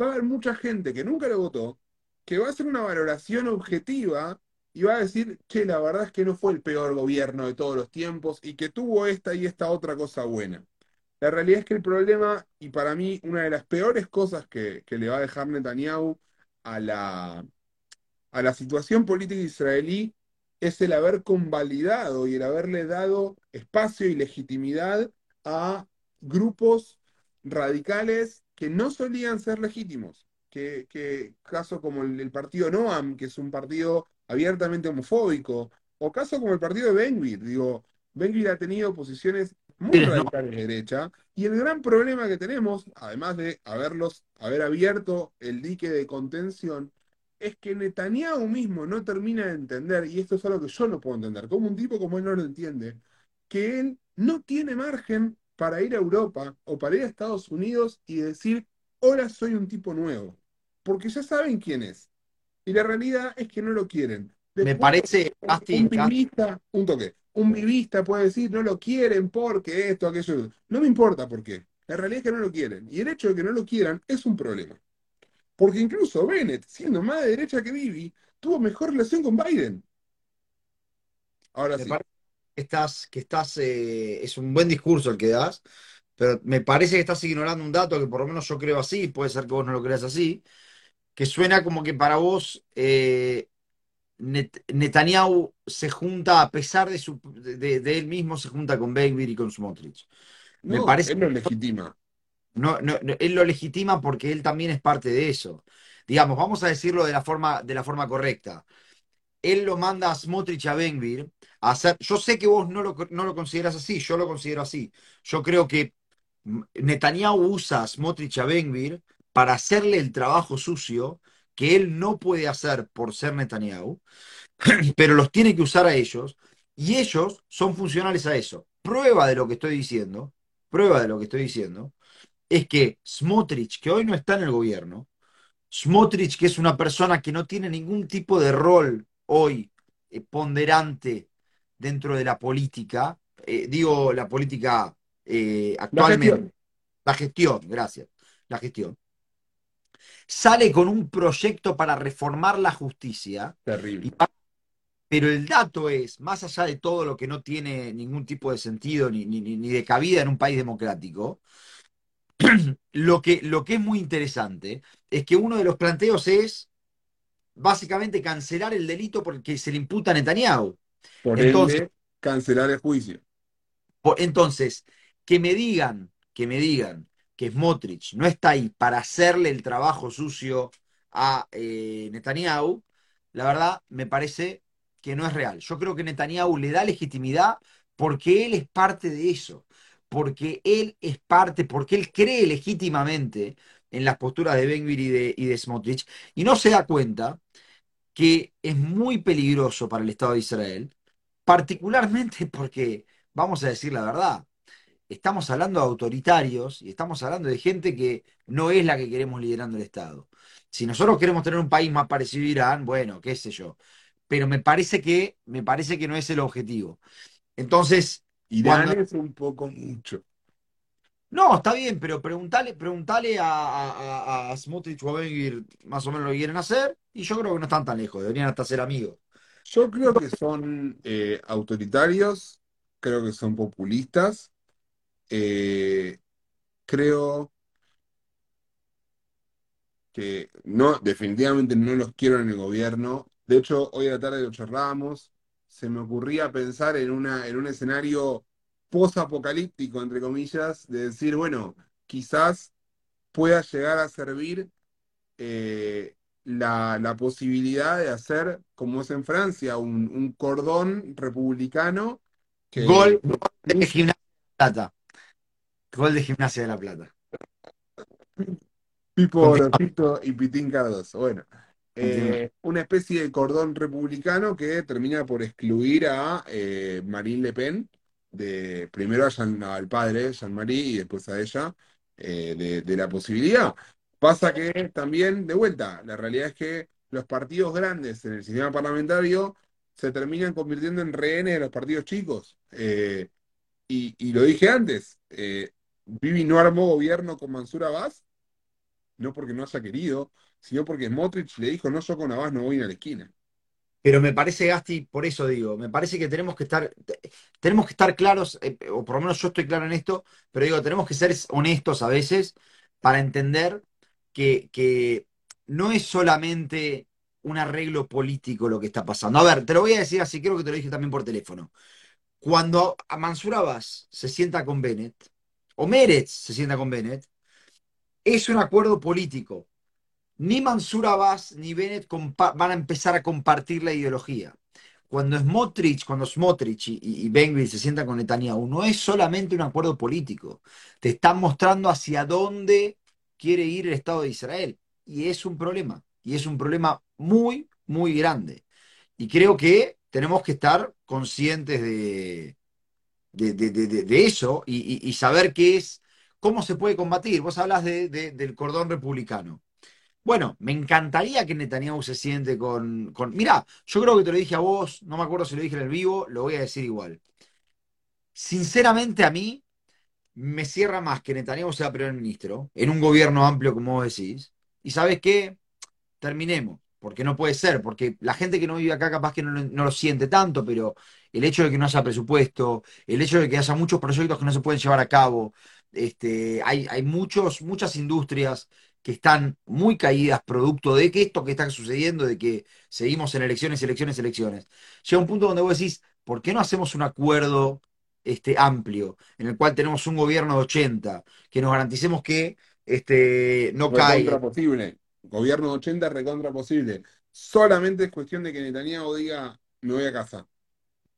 va a haber mucha gente que nunca lo votó, que va a hacer una valoración objetiva y va a decir, che, la verdad es que no fue el peor gobierno de todos los tiempos y que tuvo esta y esta otra cosa buena. La realidad es que el problema, y para mí una de las peores cosas que, que le va a dejar Netanyahu a la, a la situación política israelí es el haber convalidado y el haberle dado espacio y legitimidad a grupos radicales que no solían ser legítimos. Que, que caso como el, el partido Noam, que es un partido abiertamente homofóbico, o caso como el partido de Benguir, digo, Benguir ha tenido posiciones muy
Sí, no.
radicales de derecha, y el gran problema que tenemos, además de haberlos, haber abierto el dique de contención, es que Netanyahu mismo no termina de entender, y esto es algo que yo no puedo entender, como un tipo como él no lo entiende, que él no tiene margen para ir a Europa o para ir a Estados Unidos y decir, ahora soy un tipo nuevo, porque ya saben quién es. Y la realidad es que no lo quieren.
Me parece,
un vivista, un toque, un vivista puede decir, no lo quieren porque esto, aquello. No me importa por qué. La realidad es que no lo quieren. Y el hecho de que no lo quieran es un problema. Porque incluso Bennett, siendo más de derecha que Bibi, tuvo mejor relación con Biden. Ahora sí.
parece estás, que estás, eh, es un buen discurso el que das, pero me parece que estás ignorando un dato que por lo menos yo creo así, puede ser que vos no lo creas así, que suena como que para vos eh, Net- Netanyahu se junta, a pesar de, su, de, de él mismo, se junta con Ben-Gvir y con Smotrich. Me
No,
parece
él lo legitima.
No, no, no, él lo legitima porque él también es parte de eso. Digamos, vamos a decirlo de la forma, de la forma correcta. Él lo manda a Smotrich a Benvir hacer. Yo sé que vos no lo, no lo consideras así, yo lo considero así. Yo creo que Netanyahu usa a Smotrich a Benvir para hacerle el trabajo sucio que él no puede hacer por ser Netanyahu, pero los tiene que usar a ellos y ellos son funcionales a eso. Prueba de lo que estoy diciendo, prueba de lo que estoy diciendo es que Smotrich, que hoy no está en el gobierno, Smotrich, que es una persona que no tiene ningún tipo de rol hoy eh, ponderante dentro de la política, eh, digo la política eh,
La
actualmente,
gestión.
la gestión, gracias, la gestión, sale con un proyecto para reformar la justicia,
Terrible.
pero el dato es, más allá de todo lo que no tiene ningún tipo de sentido ni, ni- ni- ni de cabida en un país democrático, lo que, lo que es muy interesante es que uno de los planteos es básicamente cancelar el delito porque se le imputa a Netanyahu.
Por
Entonces,
ende, cancelar el juicio.
entonces, que me digan, que me digan que Smotrich no está ahí para hacerle el trabajo sucio a eh, Netanyahu, la verdad me parece que no es real. Yo creo que Netanyahu le da legitimidad porque él es parte de eso, porque él es parte, porque él cree legítimamente en las posturas de Ben-Gvir y de, y de Smotrich y no se da cuenta que es muy peligroso para el Estado de Israel, particularmente porque, vamos a decir la verdad, estamos hablando de autoritarios y estamos hablando de gente que no es la que queremos liderando el Estado. Si nosotros queremos tener un país más parecido a Irán, bueno, qué sé yo. Pero me parece que, me parece que no es el objetivo. Entonces,
Irán
cuando.
es un poco mucho.
No, está bien, pero preguntale, preguntale a, a, a, a Smotrich o a Ben-Gvir más o menos lo que quieren hacer, y yo creo que no están tan lejos, deberían hasta ser amigos.
Yo creo que son eh, autoritarios, creo que son populistas, eh, creo que no, definitivamente no los quiero en el gobierno. De hecho, hoy a la tarde lo charlábamos, se me ocurría pensar en una, en un escenario post-apocalíptico, entre comillas, de decir, bueno, quizás pueda llegar a servir eh, la, la posibilidad de hacer, como es en Francia, un, un cordón republicano que
Gol, gol de Gimnasia de la Plata. Gol de Gimnasia de la Plata.
Pipo Orozito y Pitín Cardoso. Bueno, eh, una especie de cordón republicano que termina por excluir a eh, Marine Le Pen, de, primero a Jean- al padre, Jean-Marie, y después a ella, eh, de, de la posibilidad. Pasa que también, de vuelta, la realidad es que los partidos grandes en el sistema parlamentario se terminan convirtiendo en rehenes de los partidos chicos. Eh, y, y lo dije antes, eh, Bibi no armó gobierno con Mansur Abbas no porque no haya querido, sino porque Smotrich le dijo, no, yo con Abbas no voy a la esquina.
Pero me parece, Gasti, por eso digo, me parece que tenemos que estar, tenemos que estar claros, eh, o por lo menos yo estoy claro en esto, pero digo, tenemos que ser honestos a veces para entender que, no es solamente un arreglo político lo que está pasando. A ver, te lo voy a decir así, creo que te lo dije también por teléfono. Cuando a Mansur Abbas se sienta con Bennett, o Meretz se sienta con Bennett, es un acuerdo político. Ni Mansur Abbas ni Bennett van a empezar a compartir la ideología. Cuando Smotrich, cuando Smotrich y, y, se sientan con Netanyahu, no es solamente un acuerdo político. Te están mostrando hacia dónde quiere ir el Estado de Israel. Y es un problema. y es un problema muy, muy grande. Y creo que tenemos que estar conscientes de, de, eso y, saber qué es, cómo se puede combatir. Vos hablas del cordón republicano. Bueno, me encantaría que Netanyahu se siente con, con. Mirá, yo creo que te lo dije a vos, no me acuerdo si lo dije en el vivo, lo voy a decir igual. Sinceramente, a mí me cierra más que Netanyahu sea primer ministro en un gobierno amplio, como vos decís. Y sabes qué? Terminemos porque no puede ser, porque la gente que no vive acá capaz que no, lo siente tanto, pero el hecho de que no haya presupuesto, el hecho de que haya muchos proyectos que no se pueden llevar a cabo, este, hay, hay muchos, muchas industrias que están muy caídas producto de que esto que está sucediendo, de que seguimos en elecciones, elecciones, elecciones. Llega un punto donde vos decís, ¿por qué no hacemos un acuerdo este, amplio en el cual tenemos un gobierno de 80, que nos garanticemos que este, no cae?
posible. Gobierno de 80 recontra posible. Solamente es cuestión de que Netanyahu diga, me voy a casa.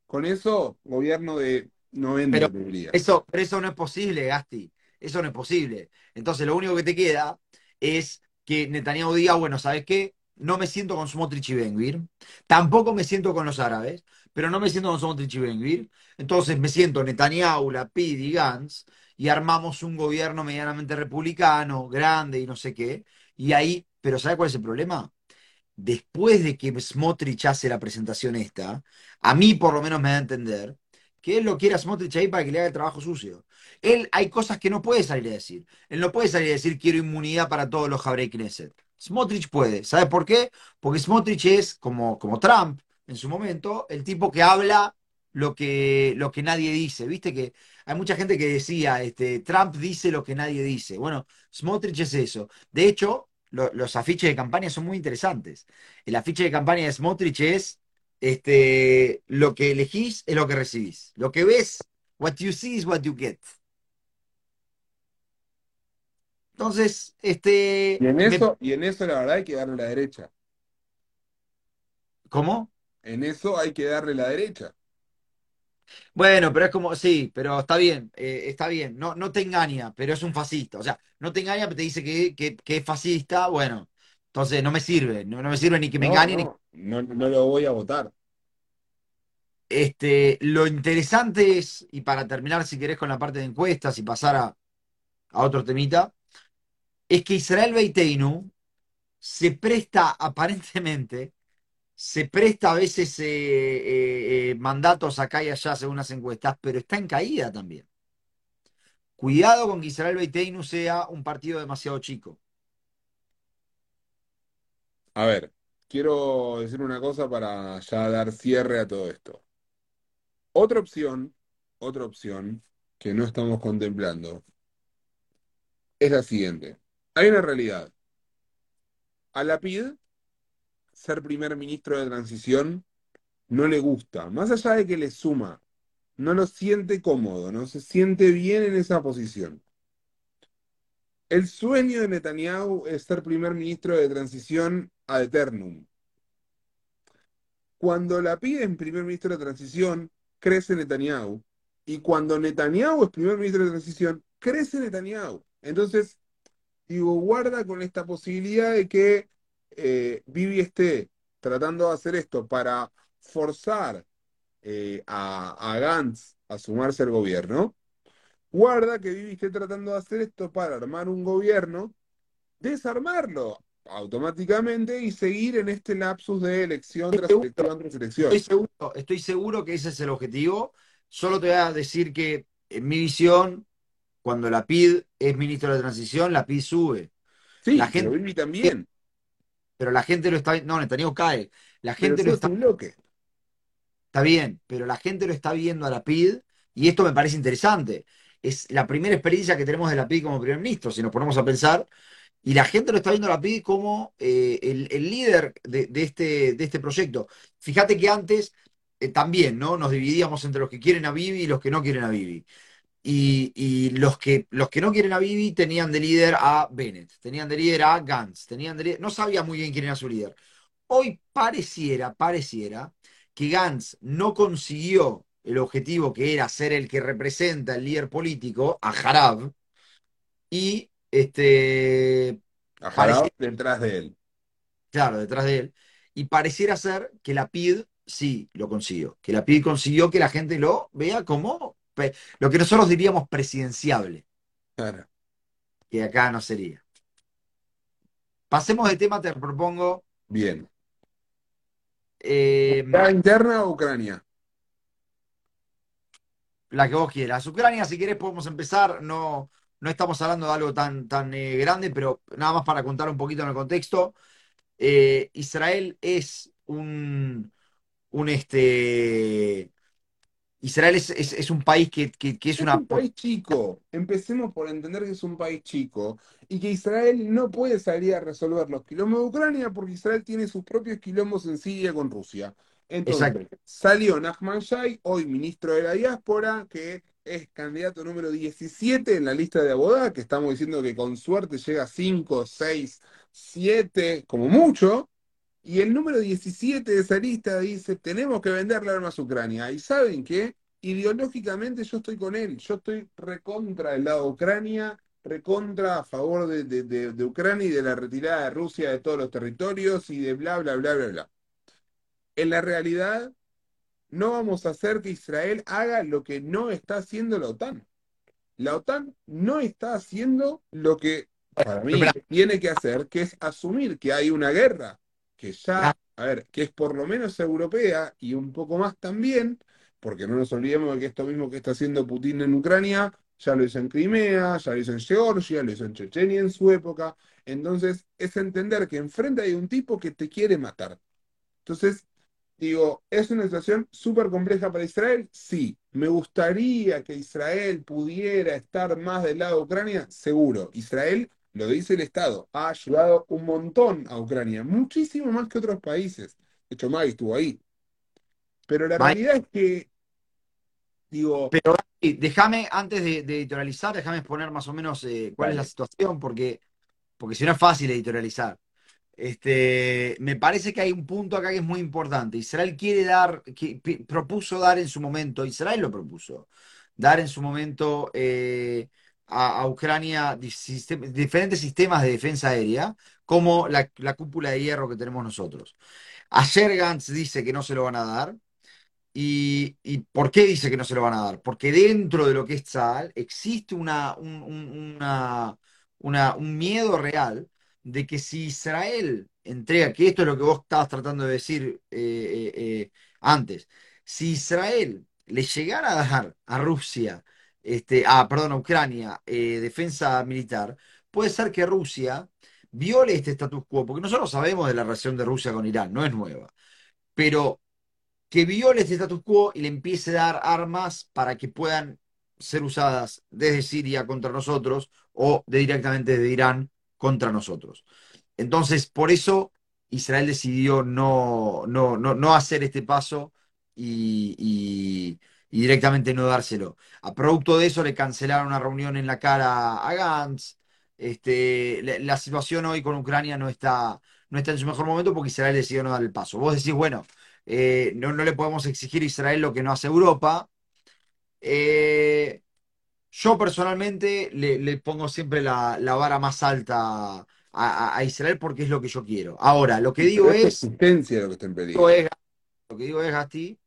Con eso, gobierno de 90
pero eso, pero eso no es posible, Gasti. Eso no es posible. Entonces, lo único que te queda es que Netanyahu diga, bueno, ¿sabes qué? No me siento con Smotrich y Benguir. Tampoco me siento con los árabes, pero no me siento con Smotrich y Benguir. Entonces me siento Netanyahu, Lapid y Gantz y armamos un gobierno medianamente republicano, grande y no sé qué. Y ahí pero ¿sabe cuál es el problema? Después de que Smotrich hace la presentación esta, a mí por lo menos me da a entender que él lo quiere a Smotrich ahí para que le haga el trabajo sucio. Él hay cosas que no puede salir a decir. Él no puede salir a decir quiero inmunidad para todos los Jabrey Knesset. Smotrich puede. ¿Sabe por qué? Porque Smotrich es, como, como Trump en su momento, el tipo que habla lo que, lo que nadie dice. Viste que hay mucha gente que decía, este, Trump dice lo que nadie dice. Bueno, Smotrich es eso. De hecho, los afiches de campaña son muy interesantes. El afiche de campaña de Smotrich es este, lo que elegís es lo que recibís. Lo que ves, what you see is what you get. Entonces, este.
Y en eso, y en eso la verdad hay que darle la derecha.
¿Cómo?
En eso hay que darle la derecha.
Bueno, pero es como, sí, pero está bien, eh, está bien, no, no te engaña, pero es un fascista. O sea, no te engaña, pero te dice que, que, es fascista, bueno, entonces no me sirve, no, me sirve ni que me engañe.
No, no, no lo voy a votar.
Este, lo interesante es, y para terminar, si querés, con la parte de encuestas y pasar a, a otro temita, es que Israel Beiteinu se presta aparentemente se presta a veces eh, eh, eh, mandatos acá y allá según las encuestas, pero está en caída también. Cuidado con que Israel Beiteinu sea un partido demasiado chico.
A ver, quiero decir una cosa para ya dar cierre a todo esto. Otra opción, otra opción que no estamos contemplando es la siguiente. Hay una realidad. A la PID ser primer ministro de transición no le gusta, más allá de que le suma, no lo siente cómodo, no se siente bien en esa posición. El sueño de Netanyahu es ser primer ministro de transición ad eternum. Cuando la piden primer ministro de transición, crece Netanyahu. Y cuando Netanyahu es primer ministro de transición, crece Netanyahu. Entonces, digo, guarda con esta posibilidad de que eh, Vivi esté tratando de hacer esto para forzar eh, a, Gantz a sumarse al gobierno, guarda que Vivi esté tratando de hacer esto para armar un gobierno, desarmarlo automáticamente y seguir en este lapsus de elección tras elección tras elección.
Estoy seguro, estoy seguro que ese es el objetivo. Solo te voy a decir que en mi visión, cuando la PID es ministro de transición, la PID sube.
Sí, la gente, pero también
pero la gente lo está viendo. No, Netanyahu cae. La gente lo está.
bloque.
Está bien, pero la gente lo está viendo a la PID y esto me parece interesante. Es la primera experiencia que tenemos de la PID como primer ministro, si nos ponemos a pensar. Y la gente lo está viendo a la PID como eh, el, líder de, este, de este proyecto. Fíjate que antes eh, también, ¿no? Nos dividíamos entre los que quieren a Bibi y los que no quieren a Bibi. Y, los, que, los que no quieren a Bibi tenían de líder a Bennett, tenían de líder a Gantz, tenían de no sabía muy bien quién era su líder. Hoy pareciera, pareciera que Gantz no consiguió el objetivo que era ser el que representa el líder político, a Harab, y este...
A Harab detrás de él.
claro, detrás de él. Y pareciera ser que la PID sí lo consiguió, que la PID consiguió que la gente lo vea como lo que nosotros diríamos presidenciable.
Claro.
Que acá no sería. Pasemos de tema, te propongo.
Bien.
Eh,
¿La interna o Ucrania?
La que vos quieras. Ucrania, si querés, podemos empezar. No, no estamos hablando de algo tan, tan eh, grande, pero nada más para contar un poquito en el contexto. Eh, Israel es un, un este, Israel es, un país que, es, una...
un país chico. Empecemos por entender que es un país chico y que Israel no puede salir a resolver los quilombos de Ucrania porque Israel tiene sus propios quilombos en Siria con Rusia. Entonces, salió Nachman Shai, hoy ministro de la diáspora, que es candidato número 17 en la lista de Abodá, que estamos diciendo que con suerte llega a 5, 6, 7, como mucho. Y el número 17 de esa lista dice, tenemos que venderle armas a Ucrania. ¿Y saben qué? Ideológicamente yo estoy con él, yo estoy recontra del lado de Ucrania, recontra a favor de, de, Ucrania y de la retirada de Rusia de todos los territorios y de bla, bla, bla, bla, bla. En la realidad, no vamos a hacer que Israel haga lo que no está haciendo la OTAN. La OTAN no está haciendo lo que para mí tiene que hacer, que es asumir que hay una guerra que ya, a ver, que es por lo menos europea y un poco más también, porque no nos olvidemos de que esto mismo que está haciendo Putin en Ucrania, ya lo hizo en Crimea, ya lo hizo en Georgia, lo hizo en Chechenia en su época. Entonces, es entender que enfrente hay un tipo que te quiere matar. Entonces, digo, ¿es una situación súper compleja para Israel? Sí. ¿Me gustaría que Israel pudiera estar más del lado de Ucrania? Seguro. Israel lo dice el Estado, ha ayudado un montón a Ucrania, muchísimo más que otros países. De hecho, Maggie estuvo ahí. Pero la realidad es que, digo...
Pero déjame, antes de, editorializar, déjame exponer más o menos eh, cuál es la situación, porque, porque si no es fácil editorializar. Este, me parece que hay un punto acá que es muy importante. Israel quiere dar, que, propuso dar en su momento, Israel lo propuso, dar en su momento eh, a, Ucrania diferentes sistemas de defensa aérea, como la, cúpula de hierro que tenemos nosotros. Ayer Gantz dice que no se lo van a dar. ¿Y, por qué dice que no se lo van a dar? Porque dentro de lo que es Tzal existe una, un, miedo real de que si Israel entrega, que esto es lo que vos estabas tratando de decir eh, eh, eh, antes, si Israel le llegara a dar a Rusia este, ah, perdón, a Ucrania, eh, defensa militar, puede ser que Rusia viole este status quo, porque nosotros sabemos de la relación de Rusia con Irán, no es nueva, pero que viole este status quo y le empiece a dar armas para que puedan ser usadas desde Siria contra nosotros o directamente desde Irán contra nosotros. Entonces, por eso Israel decidió no, no, no, hacer este paso y directamente no dárselo. A producto de eso le cancelaron una reunión en la cara a Gantz. Este, la, situación hoy con Ucrania no está, no está en su mejor momento porque Israel decidió no dar el paso. Vos decís, bueno, eh, no, le podemos exigir a Israel lo que no hace Europa. Eh, yo personalmente le, pongo siempre la, vara más alta a, Israel porque es lo que yo quiero. Ahora, lo que digo es.
lo que
Lo que digo es, Gasti,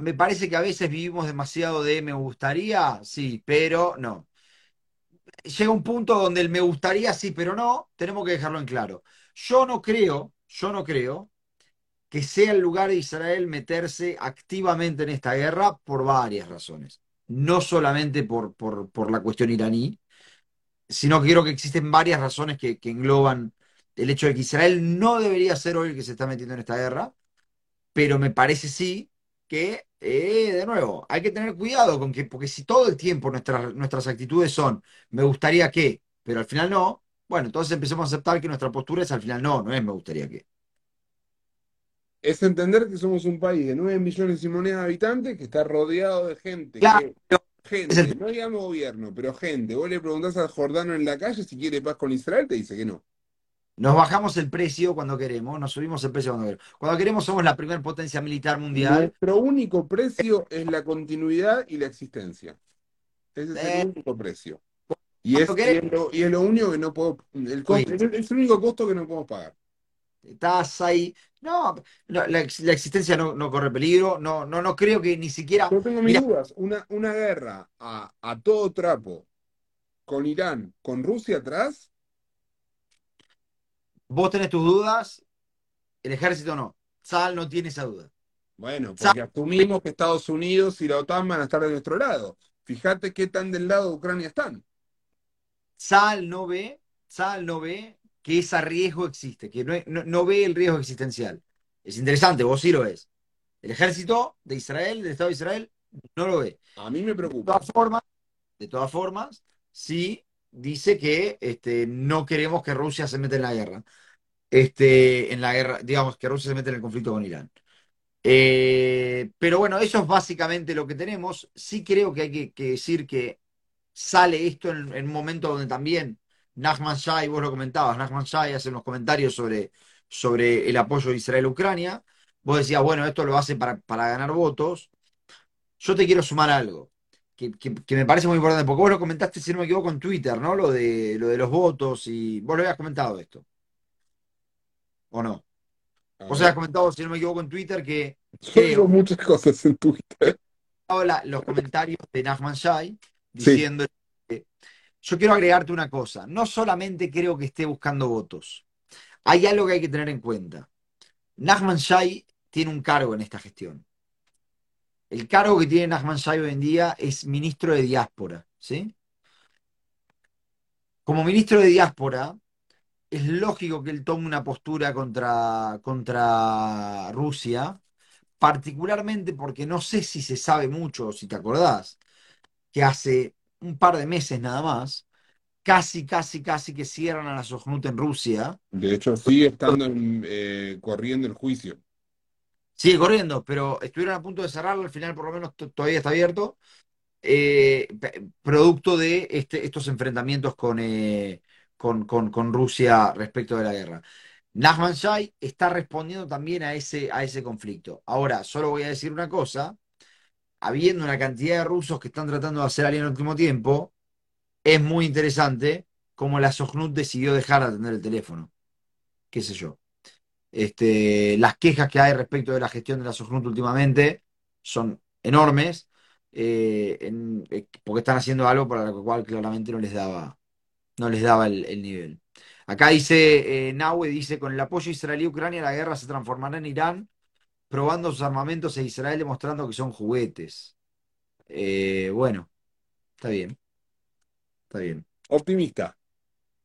me parece que a veces vivimos demasiado de me gustaría, sí, pero no. Llega un punto donde el me gustaría, sí, pero no, tenemos que dejarlo en claro. Yo no creo, yo no creo que sea el lugar de Israel meterse activamente en esta guerra por varias razones. No solamente por, por, la cuestión iraní, sino que creo que existen varias razones que, que engloban el hecho de que Israel no debería ser hoy el que se está metiendo en esta guerra, pero me parece sí que, eh, de nuevo, hay que tener cuidado con que, porque si todo el tiempo nuestras, nuestras actitudes son, me gustaría que, pero al final no, bueno, entonces empecemos a aceptar que nuestra postura es al final no, no es me gustaría que.
Es entender que somos un país de 9 millones y moneda de habitantes que está rodeado de gente. gente, no digamos gobierno, pero gente. Vos le preguntás al Jordano en la calle si quiere paz con Israel, te dice que no.
Nos bajamos el precio cuando queremos, nos subimos el precio cuando queremos. Cuando queremos somos la primera potencia militar mundial.
Nuestro único precio es la continuidad y la existencia. Ese es el eh, único precio. Y es, lo, único que no puedo. El es, el único costo que no podemos pagar.
Estás ahí. No, no, la, ex- la existencia no, no corre peligro. No, no, no creo que ni siquiera.
Yo tengo mis dudas. Una, una guerra a, a todo trapo con Irán, con Rusia atrás,
vos tenés tus dudas, el ejército no. Sal no tiene esa duda.
bueno,
Sal,
porque asumimos que Estados Unidos y la OTAN van a estar de nuestro lado. Fíjate qué tan del lado de Ucrania están.
Sal no ve, Sal no ve que ese riesgo existe, que no, no, no ve el riesgo existencial. Es interesante, vos sí lo ves. El ejército de Israel, del Estado de Israel, no lo ve.
A mí me
De
preocupa.
todas formas, de todas formas, sí dice que este, no queremos que Rusia se meta en la guerra. Este, en la guerra, digamos, que Rusia se meta en el conflicto con Irán. Eh, pero bueno, eso es básicamente lo que tenemos. Sí creo que hay que, que decir que sale esto en, en un momento donde también Nachman Shai, vos lo comentabas, Nachman Shai hace unos comentarios sobre, sobre el apoyo de Israel a Ucrania. Vos decías, bueno, esto lo hace para, para ganar votos. Yo te quiero sumar algo que, que- que me parece muy importante, porque vos lo comentaste, si no me equivoco, en Twitter, ¿no? Lo de, lo de los votos y vos lo habías comentado esto, ¿o no? Vos habías comentado, si no me equivoco, en Twitter que
yo digo
creo,
muchas cosas en Twitter.
habla los comentarios de Nachman Shai
Sí,
diciendo que yo quiero agregarte una cosa, no solamente creo que esté buscando votos, hay algo que hay que tener en cuenta. Nachman Shai tiene un cargo en esta gestión. El cargo que tiene Nachman Shai hoy en día es ministro de diáspora, ¿sí? Como ministro de diáspora, es lógico que él tome una postura contra, contra Rusia, particularmente porque no sé si se sabe mucho, si te acordás, que hace un par de meses nada más, casi, casi, casi que cierran a la Sojnut en Rusia.
de hecho sigue estando eh, corriendo el juicio.
Sigue corriendo, pero estuvieron a punto de cerrarlo, al final por lo menos to- todavía está abierto, eh, producto de este, estos enfrentamientos con, eh, con, con- con Rusia respecto de la guerra. Nachman Shai está respondiendo también a ese, a ese conflicto. Ahora, solo voy a decir una cosa, habiendo una cantidad de rusos que están tratando de hacer algo en el último tiempo, es muy interesante cómo la Sojnut decidió dejar de atender el teléfono, qué sé yo. Este, las quejas que hay respecto de la gestión de la Sojnut últimamente son enormes, eh, en- eh, porque están haciendo algo para lo cual claramente no les daba, no les daba el, el nivel. Acá dice, eh, Nahue dice, con el apoyo israelí a Ucrania, la guerra se transformará en Irán, probando sus armamentos e Israel demostrando que son juguetes. Eh, bueno, está bien, está bien.
Optimista.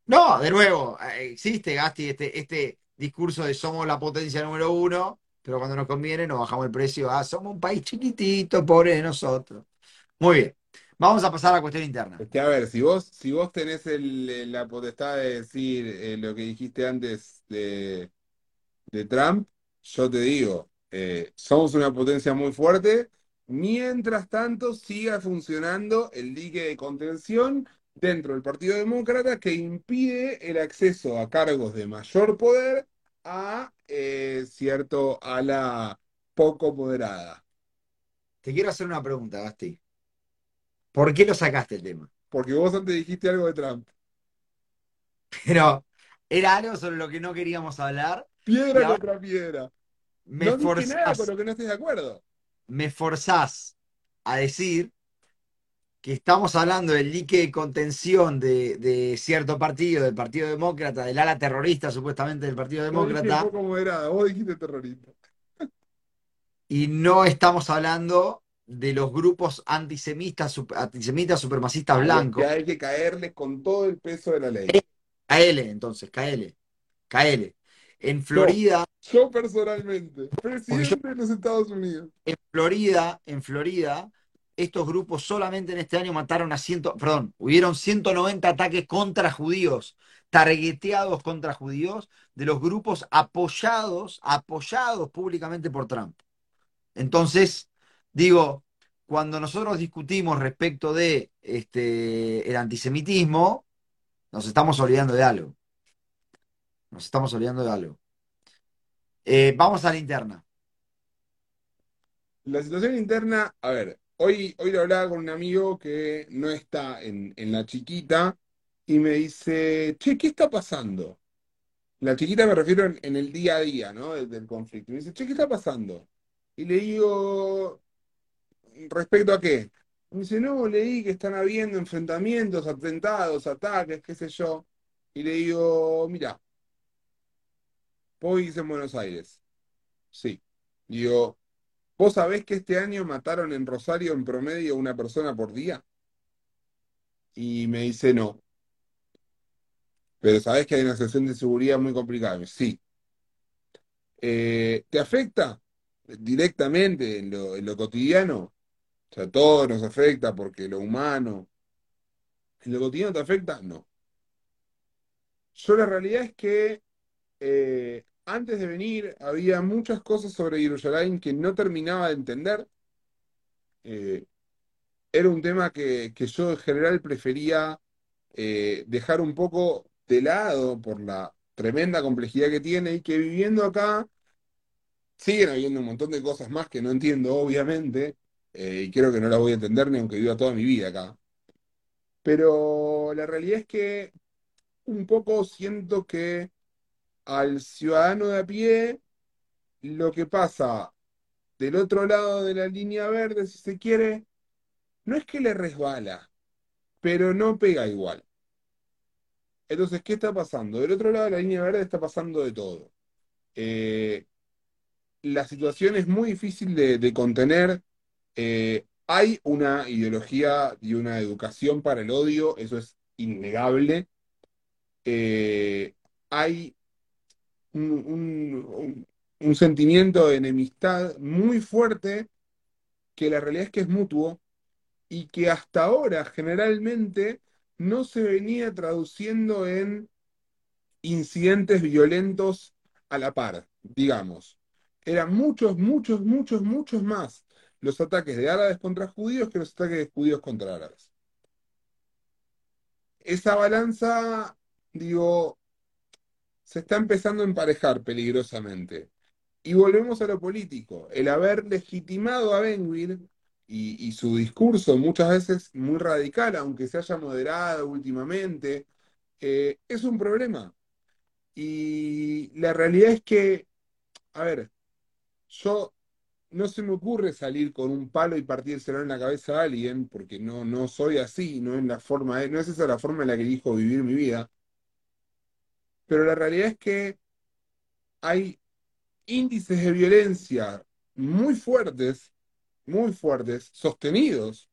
No, de nuevo, existe, Gasti, este, este discurso de somos la potencia número uno, pero cuando nos conviene nos bajamos el precio. Ah, somos un país chiquitito, pobre de nosotros. Muy bien, vamos a pasar a la cuestión interna.
Es que, a ver, si vos, si vos tenés el- la potestad de decir eh, lo que dijiste antes de, de Trump, yo te digo, eh, somos una potencia muy fuerte. Mientras tanto, siga funcionando el dique de contención dentro del Partido Demócrata que impide el acceso a cargos de mayor poder a eh, cierto ala poco moderada.
Te quiero hacer una pregunta, Gasti. ¿Por qué lo sacaste el tema?
Porque vos antes dijiste algo de Trump.
Pero era algo sobre lo que no queríamos hablar
Piedra contra piedra.
me
No dije nada con
forzás,
lo que no estés de acuerdo.
me forzás a decir que estamos hablando del dique de contención de, de cierto partido, del Partido Demócrata, del ala terrorista supuestamente del Partido
Yo
Demócrata,
poco moderada, vos dijiste terrorista.
y no estamos hablando de los grupos antisemitas, antisemitas supremacistas
los que
blancos.
hay que caerles con todo el peso de la ley.
KL, entonces, KL, KL. En
Yo,
Florida,
yo personalmente,
porque yo,
presidente de los Estados Unidos.
en Florida, en Florida, estos grupos solamente en este año mataron a ciento, perdón, hubieron 190 ataques contra judíos, targeteados contra judíos, de los grupos apoyados, apoyados públicamente por Trump. Entonces, digo, cuando nosotros discutimos respecto de este, el antisemitismo, nos estamos olvidando de algo. Nos estamos olvidando de algo. Eh, vamos a la interna.
La situación interna, a ver, hoy, hoy lo hablaba con un amigo que no está en, en la chiquita y me dice, che, ¿qué está pasando? La chiquita me refiero en, el día a día, ¿no? Del, del conflicto. Y me dice, che, ¿qué está pasando? Y le digo, ¿respecto a qué? Me dice, no, leí que están habiendo enfrentamientos, atentados, ataques, qué sé yo. Y le digo, mira, vivís en Buenos Aires. Sí. Digo, ¿vos sabés que este año mataron en Rosario en promedio una persona por día? Y me dice, no. Pero sabés que hay una situación de seguridad muy complicada. Sí. Eh, ¿te afecta directamente en lo, en lo cotidiano? O sea, todo nos afecta porque lo humano. ¿En lo cotidiano te afecta? No. Yo la realidad es que eh, antes de venir había muchas cosas sobre Jerusalén que no terminaba de entender. Eh, era un tema que, que yo en general prefería eh, dejar un poco de lado por la tremenda complejidad que tiene y que viviendo acá siguen habiendo un montón de cosas más que no entiendo, obviamente, eh, y creo que no las voy a entender ni aunque viva toda mi vida acá. Pero la realidad es que un poco siento que al ciudadano de a pie lo que pasa del otro lado de la línea verde, si se quiere, no es que le resbala, pero no pega igual. Entonces, ¿qué está pasando? Del otro lado de la línea verde está pasando de todo. Eh, la situación es muy difícil de, de contener. Eh, hay una ideología y una educación para el odio, eso es innegable. Eh, hay un, sentimiento de enemistad muy fuerte que la realidad es que es mutuo y que hasta ahora generalmente no se venía traduciendo en incidentes violentos a la par, digamos. Eran muchos, muchos, muchos, muchos más los ataques de árabes contra judíos que los ataques de judíos contra árabes. Esa balanza, digo, se está empezando a emparejar peligrosamente. Y volvemos a lo político. El haber legitimado a Ben-Gvir y, y su discurso, muchas veces muy radical, aunque se haya moderado últimamente, eh, es un problema. Y la realidad es que, a ver, yo no se me ocurre salir con un palo y partírselo en la cabeza a alguien, porque no, no soy así, no es la forma de- no es esa la forma en la que elijo vivir mi vida. Pero la realidad es que hay índices de violencia muy fuertes, muy fuertes, sostenidos,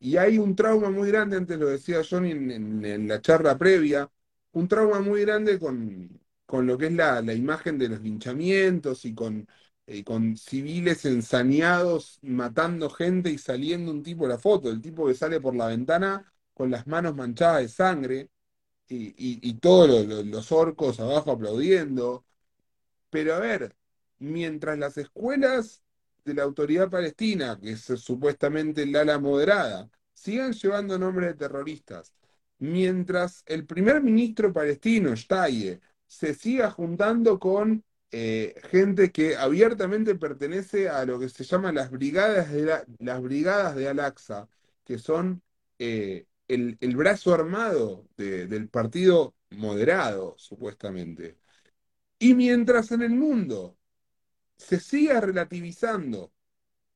y hay un trauma muy grande, antes lo decía Johnny en, en- la charla previa, un trauma muy grande con, con lo que es la, la imagen de los linchamientos y con, eh, con civiles ensañados matando gente y saliendo un tipo la foto, el tipo que sale por la ventana con las manos manchadas de sangre y, todos los orcos abajo aplaudiendo. Pero a ver, mientras las escuelas de la autoridad palestina, que es supuestamente el ala moderada, sigan llevando nombres de terroristas, mientras el primer ministro palestino, Shtaye, se siga juntando con eh, gente que abiertamente pertenece a lo que se llama las brigadas de, la- las brigadas de Al-Aqsa, que son eh, el, brazo armado de- del partido moderado, supuestamente. Y mientras en el mundo se siga relativizando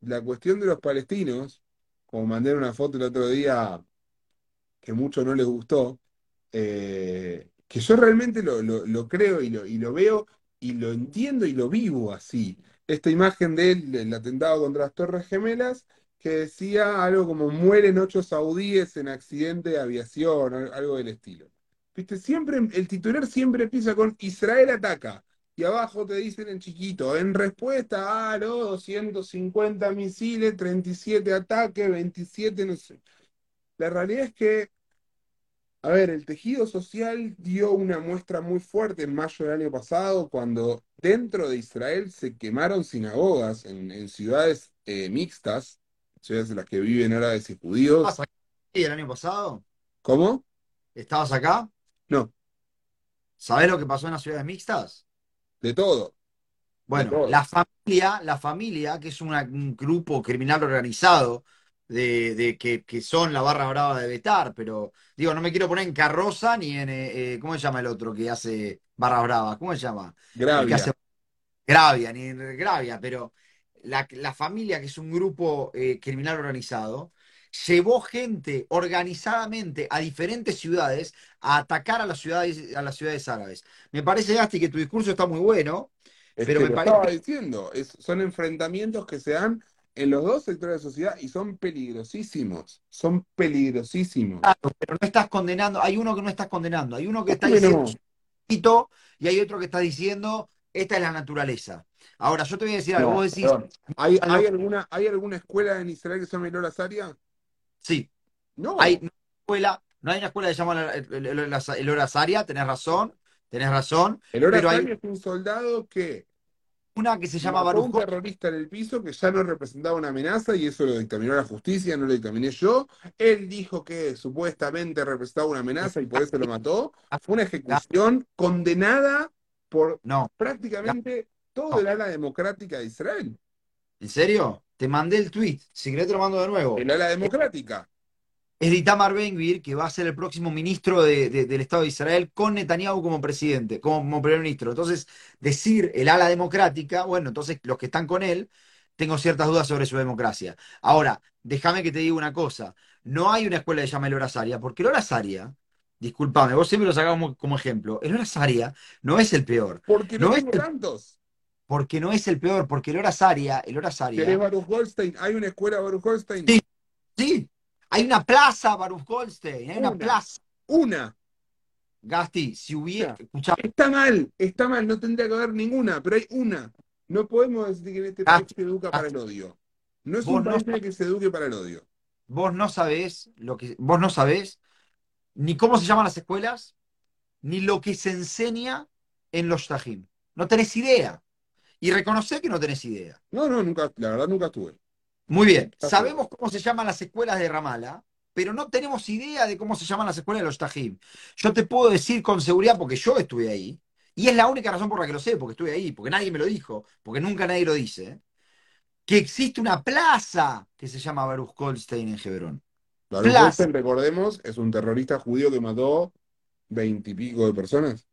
la cuestión de los palestinos, como mandé una foto el otro día que mucho no les gustó, eh, que yo realmente lo, creo y lo, veo y lo entiendo y lo vivo así. Esta imagen del atentado contra las Torres Gemelas, que decía algo como mueren ocho saudíes en accidente de aviación, al- algo del estilo. ¿Viste? Siempre, el titular siempre empieza con Israel ataca. Y abajo te dicen en chiquito, en respuesta a los 250 misiles, 37 ataques, 27 no sé. La realidad es que, a ver, el tejido social dio una muestra muy fuerte en mayo del año pasado, cuando dentro de Israel se quemaron sinagogas en, en ciudades eh, mixtas, ciudades en las que viven árabes y judíos.
¿Estabas aquí el año pasado?
¿Cómo?
¿Estabas acá?
No,
¿Sabés lo que pasó en las ciudades mixtas?
de todo, de
Bueno,
todo.
la familia, la familia, que es una- un grupo criminal organizado de, de que, que son la barra brava de Betar, pero digo, no me quiero poner en Carroza ni en, eh, eh, ¿cómo se llama el otro que hace barras bravas? ¿Cómo se llama? El que
Gravia.
hace Gravia, ni en Gravia, pero la, la familia, que es un grupo eh, criminal organizado, llevó gente organizadamente a diferentes ciudades a atacar a las ciudades, a las ciudades árabes. Me parece, Gasti, que tu discurso está muy bueno,
Es
pero
que
me
lo estaba
parece
diciendo, es- son enfrentamientos que se dan en los dos sectores de la sociedad y son peligrosísimos, son peligrosísimos.
Claro, pero no estás condenando, hay uno que no estás condenando, hay uno que está
¿Cómo que
diciendo
no?
Y hay otro que está diciendo esta es la naturaleza. Ahora, yo te voy a decir algo,
No,
vos decís.
¿Hay, alguna, ¿hay alguna escuela en Israel que se llama Elora Saria?
sí,
No.
hay una escuela, no hay una escuela que se llama la- el, el, el- la- el Hora Saria, tenés razón, tenés razón,
Elora
pero hay
Saria es un soldado que
una que se llama
a un
Baruch
terrorista en el piso que ya no representaba una amenaza y eso lo dictaminó la justicia, no lo dictaminé yo. Él dijo que supuestamente representaba una amenaza y por eso lo mató. Fue una ejecución condenada por
No,
prácticamente todo el ala democrática de Israel.
¿en serio? Te mandé el tweet, si querés te lo mando de nuevo.
El ala democrática.
Es de Itamar Ben-Gvir, que va a ser el próximo ministro de- de- del Estado de Israel con Netanyahu como presidente, como, como primer ministro. Entonces, decir el ala democrática, bueno, entonces los que están con él, tengo ciertas dudas sobre su democracia. Ahora, déjame que te diga una cosa. No hay una escuela que se llama el Hora Saria, porque el Hora Saria, discúlpame, vos siempre lo sacamos como, ejemplo, el Hora Saria no es el peor,
Porque no,
No es el-
tantos.
porque no es el peor, porque el Hora Saria, el Hora
¿Querés
Saria,
Baruch Goldstein? ¿Hay una escuela Baruch Goldstein?
Sí. sí, hay una plaza, Baruch Goldstein, hay una
Una.
plaza.
Una.
Gasti, si hubiera, escuchá,
Está mal, está mal, no tendría que haber ninguna, pero hay una. No podemos decir que en este país se educa para el odio. No es un país que se eduque para el odio.
vos no sabés lo que, vos no sabés ni cómo se llaman las escuelas, ni lo que se enseña en los Tajim. No tenés idea. Y reconocé que no tenés idea.
No, no, nunca, la verdad nunca estuve.
Muy bien, sabemos cómo se llaman las escuelas de Ramala, pero no tenemos idea de cómo se llaman las escuelas de los Tajim. Yo te puedo decir con seguridad, porque yo estuve ahí, y es la única razón por la que lo sé, porque estuve ahí, porque nadie me lo dijo, porque nunca nadie lo dice, que existe una plaza que se llama Baruch Goldstein en Hebrón.
Baruch
Plaza.
Goldstein, recordemos, es un terrorista judío que mató veintipico de personas.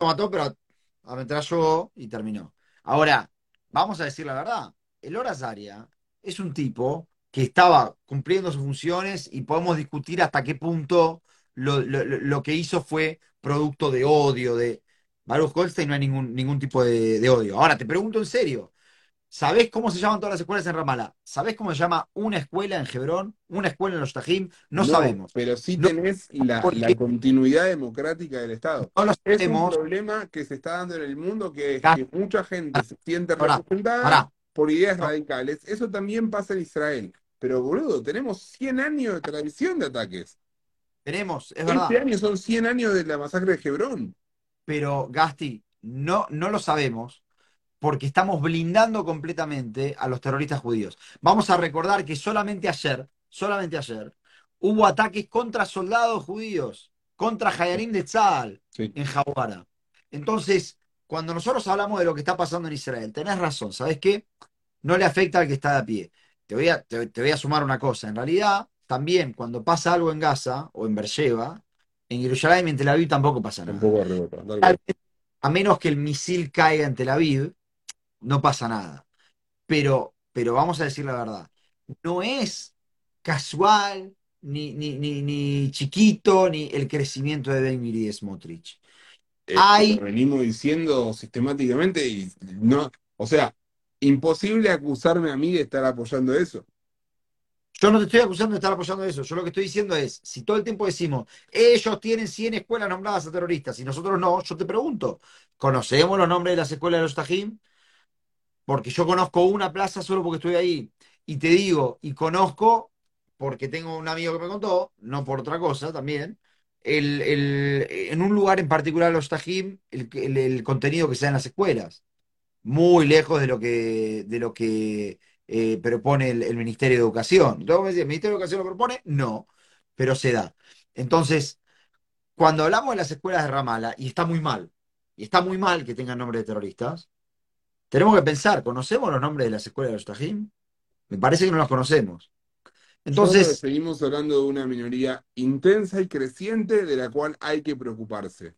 lo mató, pero ametralló y terminó. Ahora, vamos a decir la verdad. El Hora Zaria es un tipo que estaba cumpliendo sus funciones y podemos discutir hasta qué punto lo, lo- lo- lo que hizo fue producto de odio, de Baruch Goldstein no hay ningún, ningún tipo de, de odio. Ahora, te pregunto en serio, ¿sabés cómo se llaman todas las escuelas en Ramallah? ¿Sabés cómo se llama una escuela en Hebrón? ¿Una escuela en los Tajim? No, sabemos.
Pero sí
No,
tenés la,
porque-
la continuidad democrática del Estado.
No lo
Es un problema que se está dando en el mundo que es que mucha gente se siente representada
Pará,
por ideas
No.
radicales. Eso también pasa en Israel. Pero, boludo, tenemos 100 años de tradición de ataques.
tenemos, es verdad.
Este año son 100 años de la masacre de Hebrón.
pero Gasti, no, no lo sabemos porque estamos blindando completamente a los terroristas judíos. Vamos a recordar que solamente ayer, solamente ayer, hubo ataques contra soldados judíos, contra Hayarim de Tzal
Sí.
en Jawara. Entonces, cuando nosotros hablamos de lo que está pasando en Israel, tenés razón, ¿sabes qué? No le afecta al que está de a pie. Te voy a, te, te voy a sumar una cosa. En realidad, también cuando pasa algo en Gaza o en Beersheba, en Jerusalén y en Tel Aviv tampoco pasa nada.
Tampoco.
A menos que el misil caiga en Tel Aviv, no pasa nada. Pero, pero vamos a decir la verdad, no es casual, ni, ni, ni, ni chiquito, ni el crecimiento de de Smotrich.
Eh,
Hay-
lo venimos diciendo sistemáticamente y no, o sea, imposible acusarme a mí de estar apoyando eso.
Yo no te estoy acusando de estar apoyando eso. Yo lo que estoy diciendo es, si todo el tiempo decimos, ellos tienen 100 escuelas nombradas a terroristas y nosotros no, yo te pregunto, ¿conocemos los nombres de las escuelas de los Tajim? Porque yo conozco una plaza solo porque estoy ahí. Y te digo, y conozco, porque tengo un amigo que me contó, no por otra cosa también, el, el- en un lugar en particular los Tajim, el, el- contenido que se da en las escuelas. Muy lejos de lo que, de lo que eh, propone el, Ministerio de Educación. Entonces, ¿el Ministerio de Educación lo propone? No, pero se da. Entonces, cuando hablamos de las escuelas de Ramala, y está muy mal, y está muy mal que tengan nombres de terroristas, tenemos que pensar, ¿conocemos los nombres de las escuelas de los Tajim? Me parece que no los conocemos. Entonces,
seguimos hablando de una minoría intensa y creciente de la cual hay que preocuparse.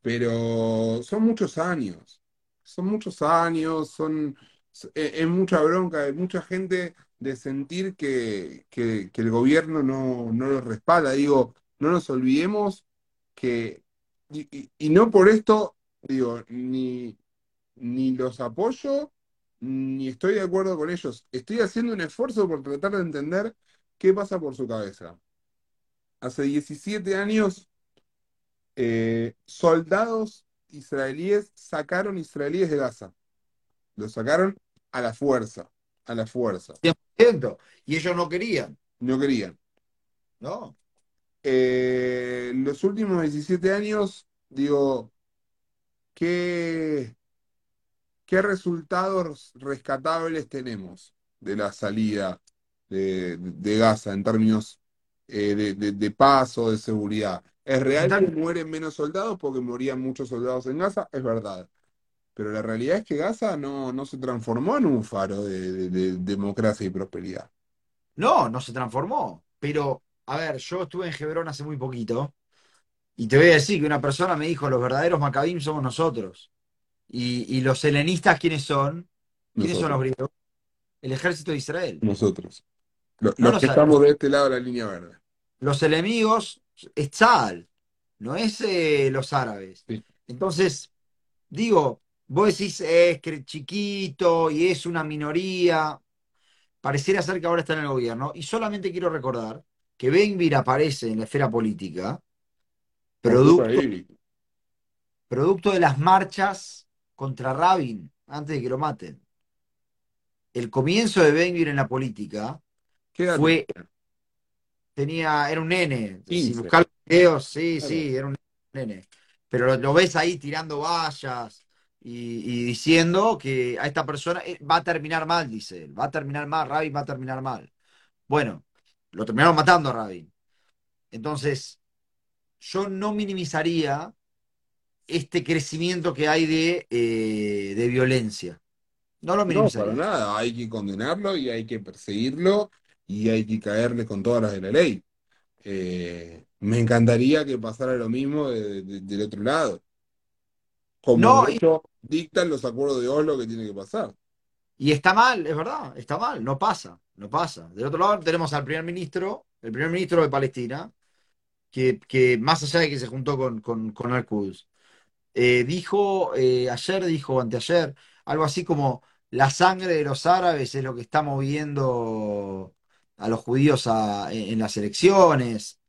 Pero son muchos años, son muchos años, son, es, es mucha bronca de mucha gente de sentir que, que, el gobierno no, no los respalda. Digo, no nos olvidemos que, y no por esto, digo, ni, ni los apoyo, ni estoy de acuerdo con ellos. Estoy haciendo un esfuerzo por tratar de entender qué pasa por su cabeza. Hace 17 años eh, soldados israelíes sacaron israelíes de Gaza. Los sacaron a la fuerza, a la fuerza.
100%, y ellos no querían,
No querían.
¿no?
Eh, los últimos 17 años, digo, ¿qué, qué resultados rescatables tenemos de la salida de, de Gaza en términos eh, de, de, de paz o de seguridad? ¿Es real que mueren menos soldados porque morían muchos soldados en Gaza? Es verdad. Pero la realidad es que Gaza no, no se transformó en un faro de democracia y prosperidad.
No, no se transformó. Pero, a ver, yo estuve en Hebrón hace muy poquito y te voy a decir que una persona me dijo, los verdaderos macabim somos nosotros. Y, y los helenistas, ¿quiénes son? ¿Quiénes son los griegos? El ejército de Israel.
Nosotros. Lo-
No
Los que estamos de este lado de la línea verde.
Los enemigos es Tzal, no es eh, los árabes.
Sí.
Entonces, digo, vos decís es chiquito y es una minoría. Pareciera ser que ahora está en el gobierno. Y solamente quiero recordar que Ben aparece en la esfera política, producto, producto de las marchas contra Rabin, antes de que lo maten. El comienzo de Ben en la política
¿Qué edad
fue
tenía?
era un nene. Si
15.
buscas los videos, sí,
Claro.
sí, era un nene. Pero lo, lo ves ahí tirando vallas y, y diciendo que a esta persona eh, va a terminar mal, dice él. Va a terminar mal, Rabin va a terminar mal. Bueno, lo terminaron matando a Rabin. Entonces, yo no minimizaría este crecimiento que hay de, eh, de violencia. No lo
No, para
minimizaría.
nada. Hay que condenarlo y hay que perseguirlo y hay que caerle con todas las de la ley. Eh, me encantaría que pasara lo mismo de- de- del otro lado. Como
No,
de
y,
hecho dictan los acuerdos de Oslo que tiene que pasar.
y está mal, es verdad, está mal, no pasa, no pasa. Del otro lado tenemos al primer ministro, el primer ministro de Palestina, que, que más allá de que se juntó con, con, con Al-Quds, eh, dijo, eh, ayer dijo, anteayer, algo así como la sangre de los árabes es lo que está moviendo a los judíos a- en, las elecciones.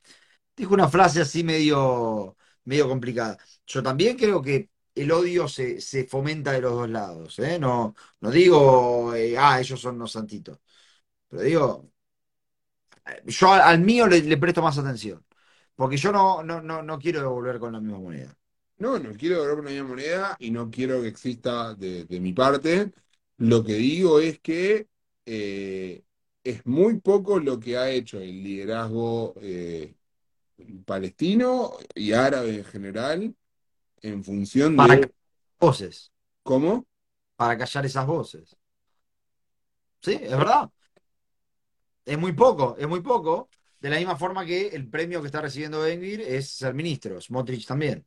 Dijo una frase así medio, medio complicada. Yo también creo que el odio se, se fomenta de los dos lados, ¿eh? No, no digo, ah, ellos son los santitos, pero digo, yo al, mío le, le presto más atención, porque yo no, no, no, no quiero devolver con la misma moneda.
No, no quiero doblar una misma moneda y no quiero que exista de, de mi parte. Lo que digo es que eh, es muy poco lo que ha hecho el liderazgo eh, palestino y árabe en general en función
Para
de
voces,
cómo.
para callar esas voces. Sí, es verdad. Es muy poco, es muy poco. De la misma forma que el premio que está recibiendo Benguir es ser ministro, Smotrich también.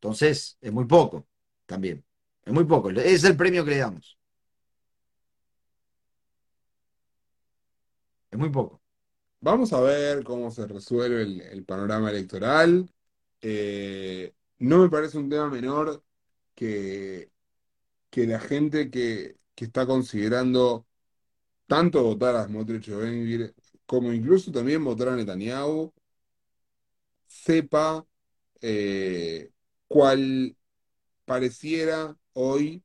Entonces, es muy poco también. Es muy poco. Es el premio que le damos. Es muy poco.
Vamos a ver cómo se resuelve el, panorama electoral. Eh, no me parece un tema menor que, que la gente que, que está considerando tanto votar a Smotrich o Ben-Gvir, como incluso también votar a Netanyahu, sepa eh, cuál pareciera hoy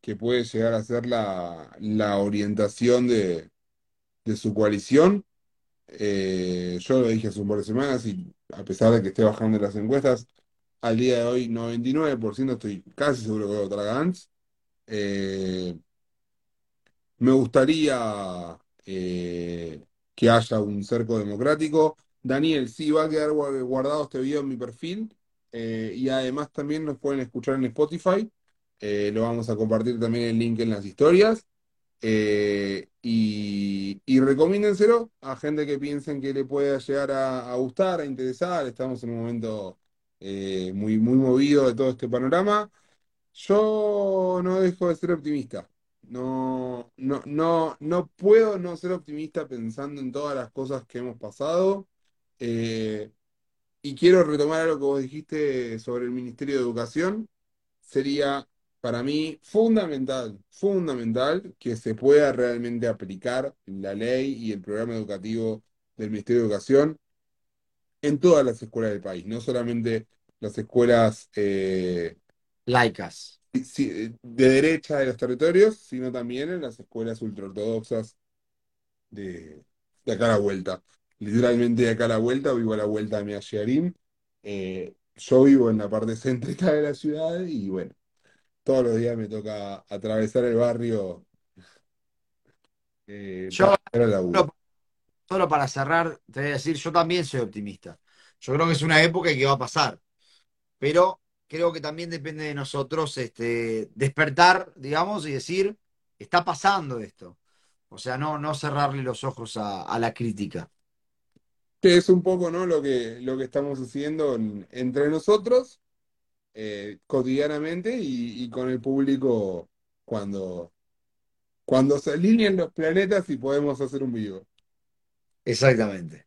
que puede llegar a ser la, orientación de, su coalición. Eh, yo lo dije hace un par de semanas y a pesar de que esté bajando las encuestas, al día de hoy 99% estoy casi seguro que voy a votar me gustaría eh, que haya un cerco democrático. Daniel, sí, va a quedar gua- guardado este video en mi perfil eh, y además también nos pueden escuchar en Spotify. Eh, lo vamos a compartir también el link en las historias. Eh, y, y recomiéndenselo a gente que piensen que le pueda llegar a, gustar, a interesar. Estamos en un momento muy, muy movido de todo este panorama. Yo no dejo de ser optimista. No, no, no, no puedo no ser optimista pensando en todas las cosas que hemos pasado. Y quiero retomar algo que vos dijiste sobre el Ministerio de Educación. Sería para mí fundamental, fundamental que se pueda realmente aplicar la ley y el programa educativo del Ministerio de Educación en todas las escuelas del país, no solamente las escuelas eh,
Laicas.
de derecha de los territorios, sino también en las escuelas ultraortodoxas de, de acá a la vuelta. Literalmente de acá a la vuelta, vivo a la vuelta de Mea Shearim. Eh, yo vivo en la parte céntrica de la ciudad y bueno, todos los días me toca atravesar el barrio eh,
Yo, solo solo para cerrar, te voy a decir, yo también soy optimista. Yo creo que es una época que va a pasar, pero creo que también depende de nosotros este, despertar, digamos, y decir, está pasando esto. O sea, no, no cerrarle los ojos a, a la crítica.
Que es un poco, ¿no? lo que, lo que estamos haciendo en- entre nosotros eh, cotidianamente y, y con el público cuando, cuando se alineen los planetas y podemos hacer un vivo.
Exactamente.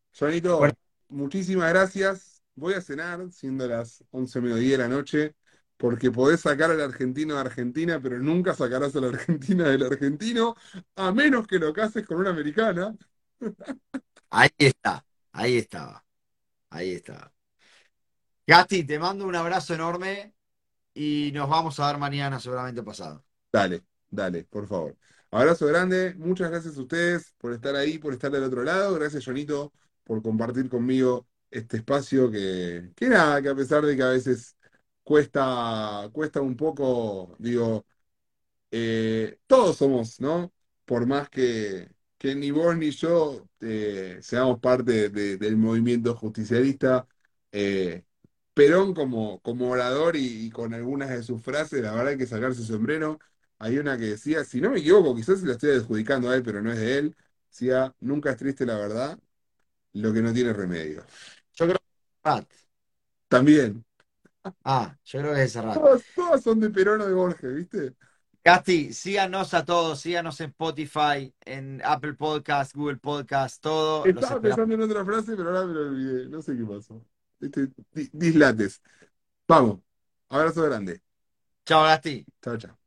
Bueno,
Joanito, muchísimas gracias. Voy a cenar, siendo las 11 mediodía de la noche, porque podés sacar al argentino de Argentina, pero nunca sacarás a la Argentina del argentino, a menos que lo cases con una americana.
ahí está, ahí estaba, ahí estaba. Gasti, te mando un abrazo enorme y nos vamos a ver mañana, seguramente pasado.
Dale, dale, por favor. Abrazo grande, muchas gracias a ustedes por estar ahí, por estar del otro lado. Gracias, Jonito, por compartir conmigo este espacio que, que nada, que a pesar de que a veces cuesta, cuesta un poco, digo, eh, todos somos, ¿no? Por más que, que ni vos ni yo eh, seamos parte de- del movimiento justicialista, eh, Perón como, como orador y, y con algunas de sus frases, la verdad hay que sacarse sombrero. Hay una que decía, si no me equivoco, quizás se la estoy adjudicando a él, pero no es de él, decía, nunca es triste la verdad, lo que no tiene remedio.
Yo creo que es Serrat.
También,
Ah, yo creo que es Serrat.
todas, todas son de Perón o de Borges, ¿viste?
Gasti, síganos a todos, síganos en Spotify, en Apple Podcast, Google Podcast, todo.
Estaba pensando en otra frase, pero ahora me lo olvidé. No sé qué pasó. Este, di- dislates. Vamos. Abrazo grande.
Chao, Gasti.
Chao, chao.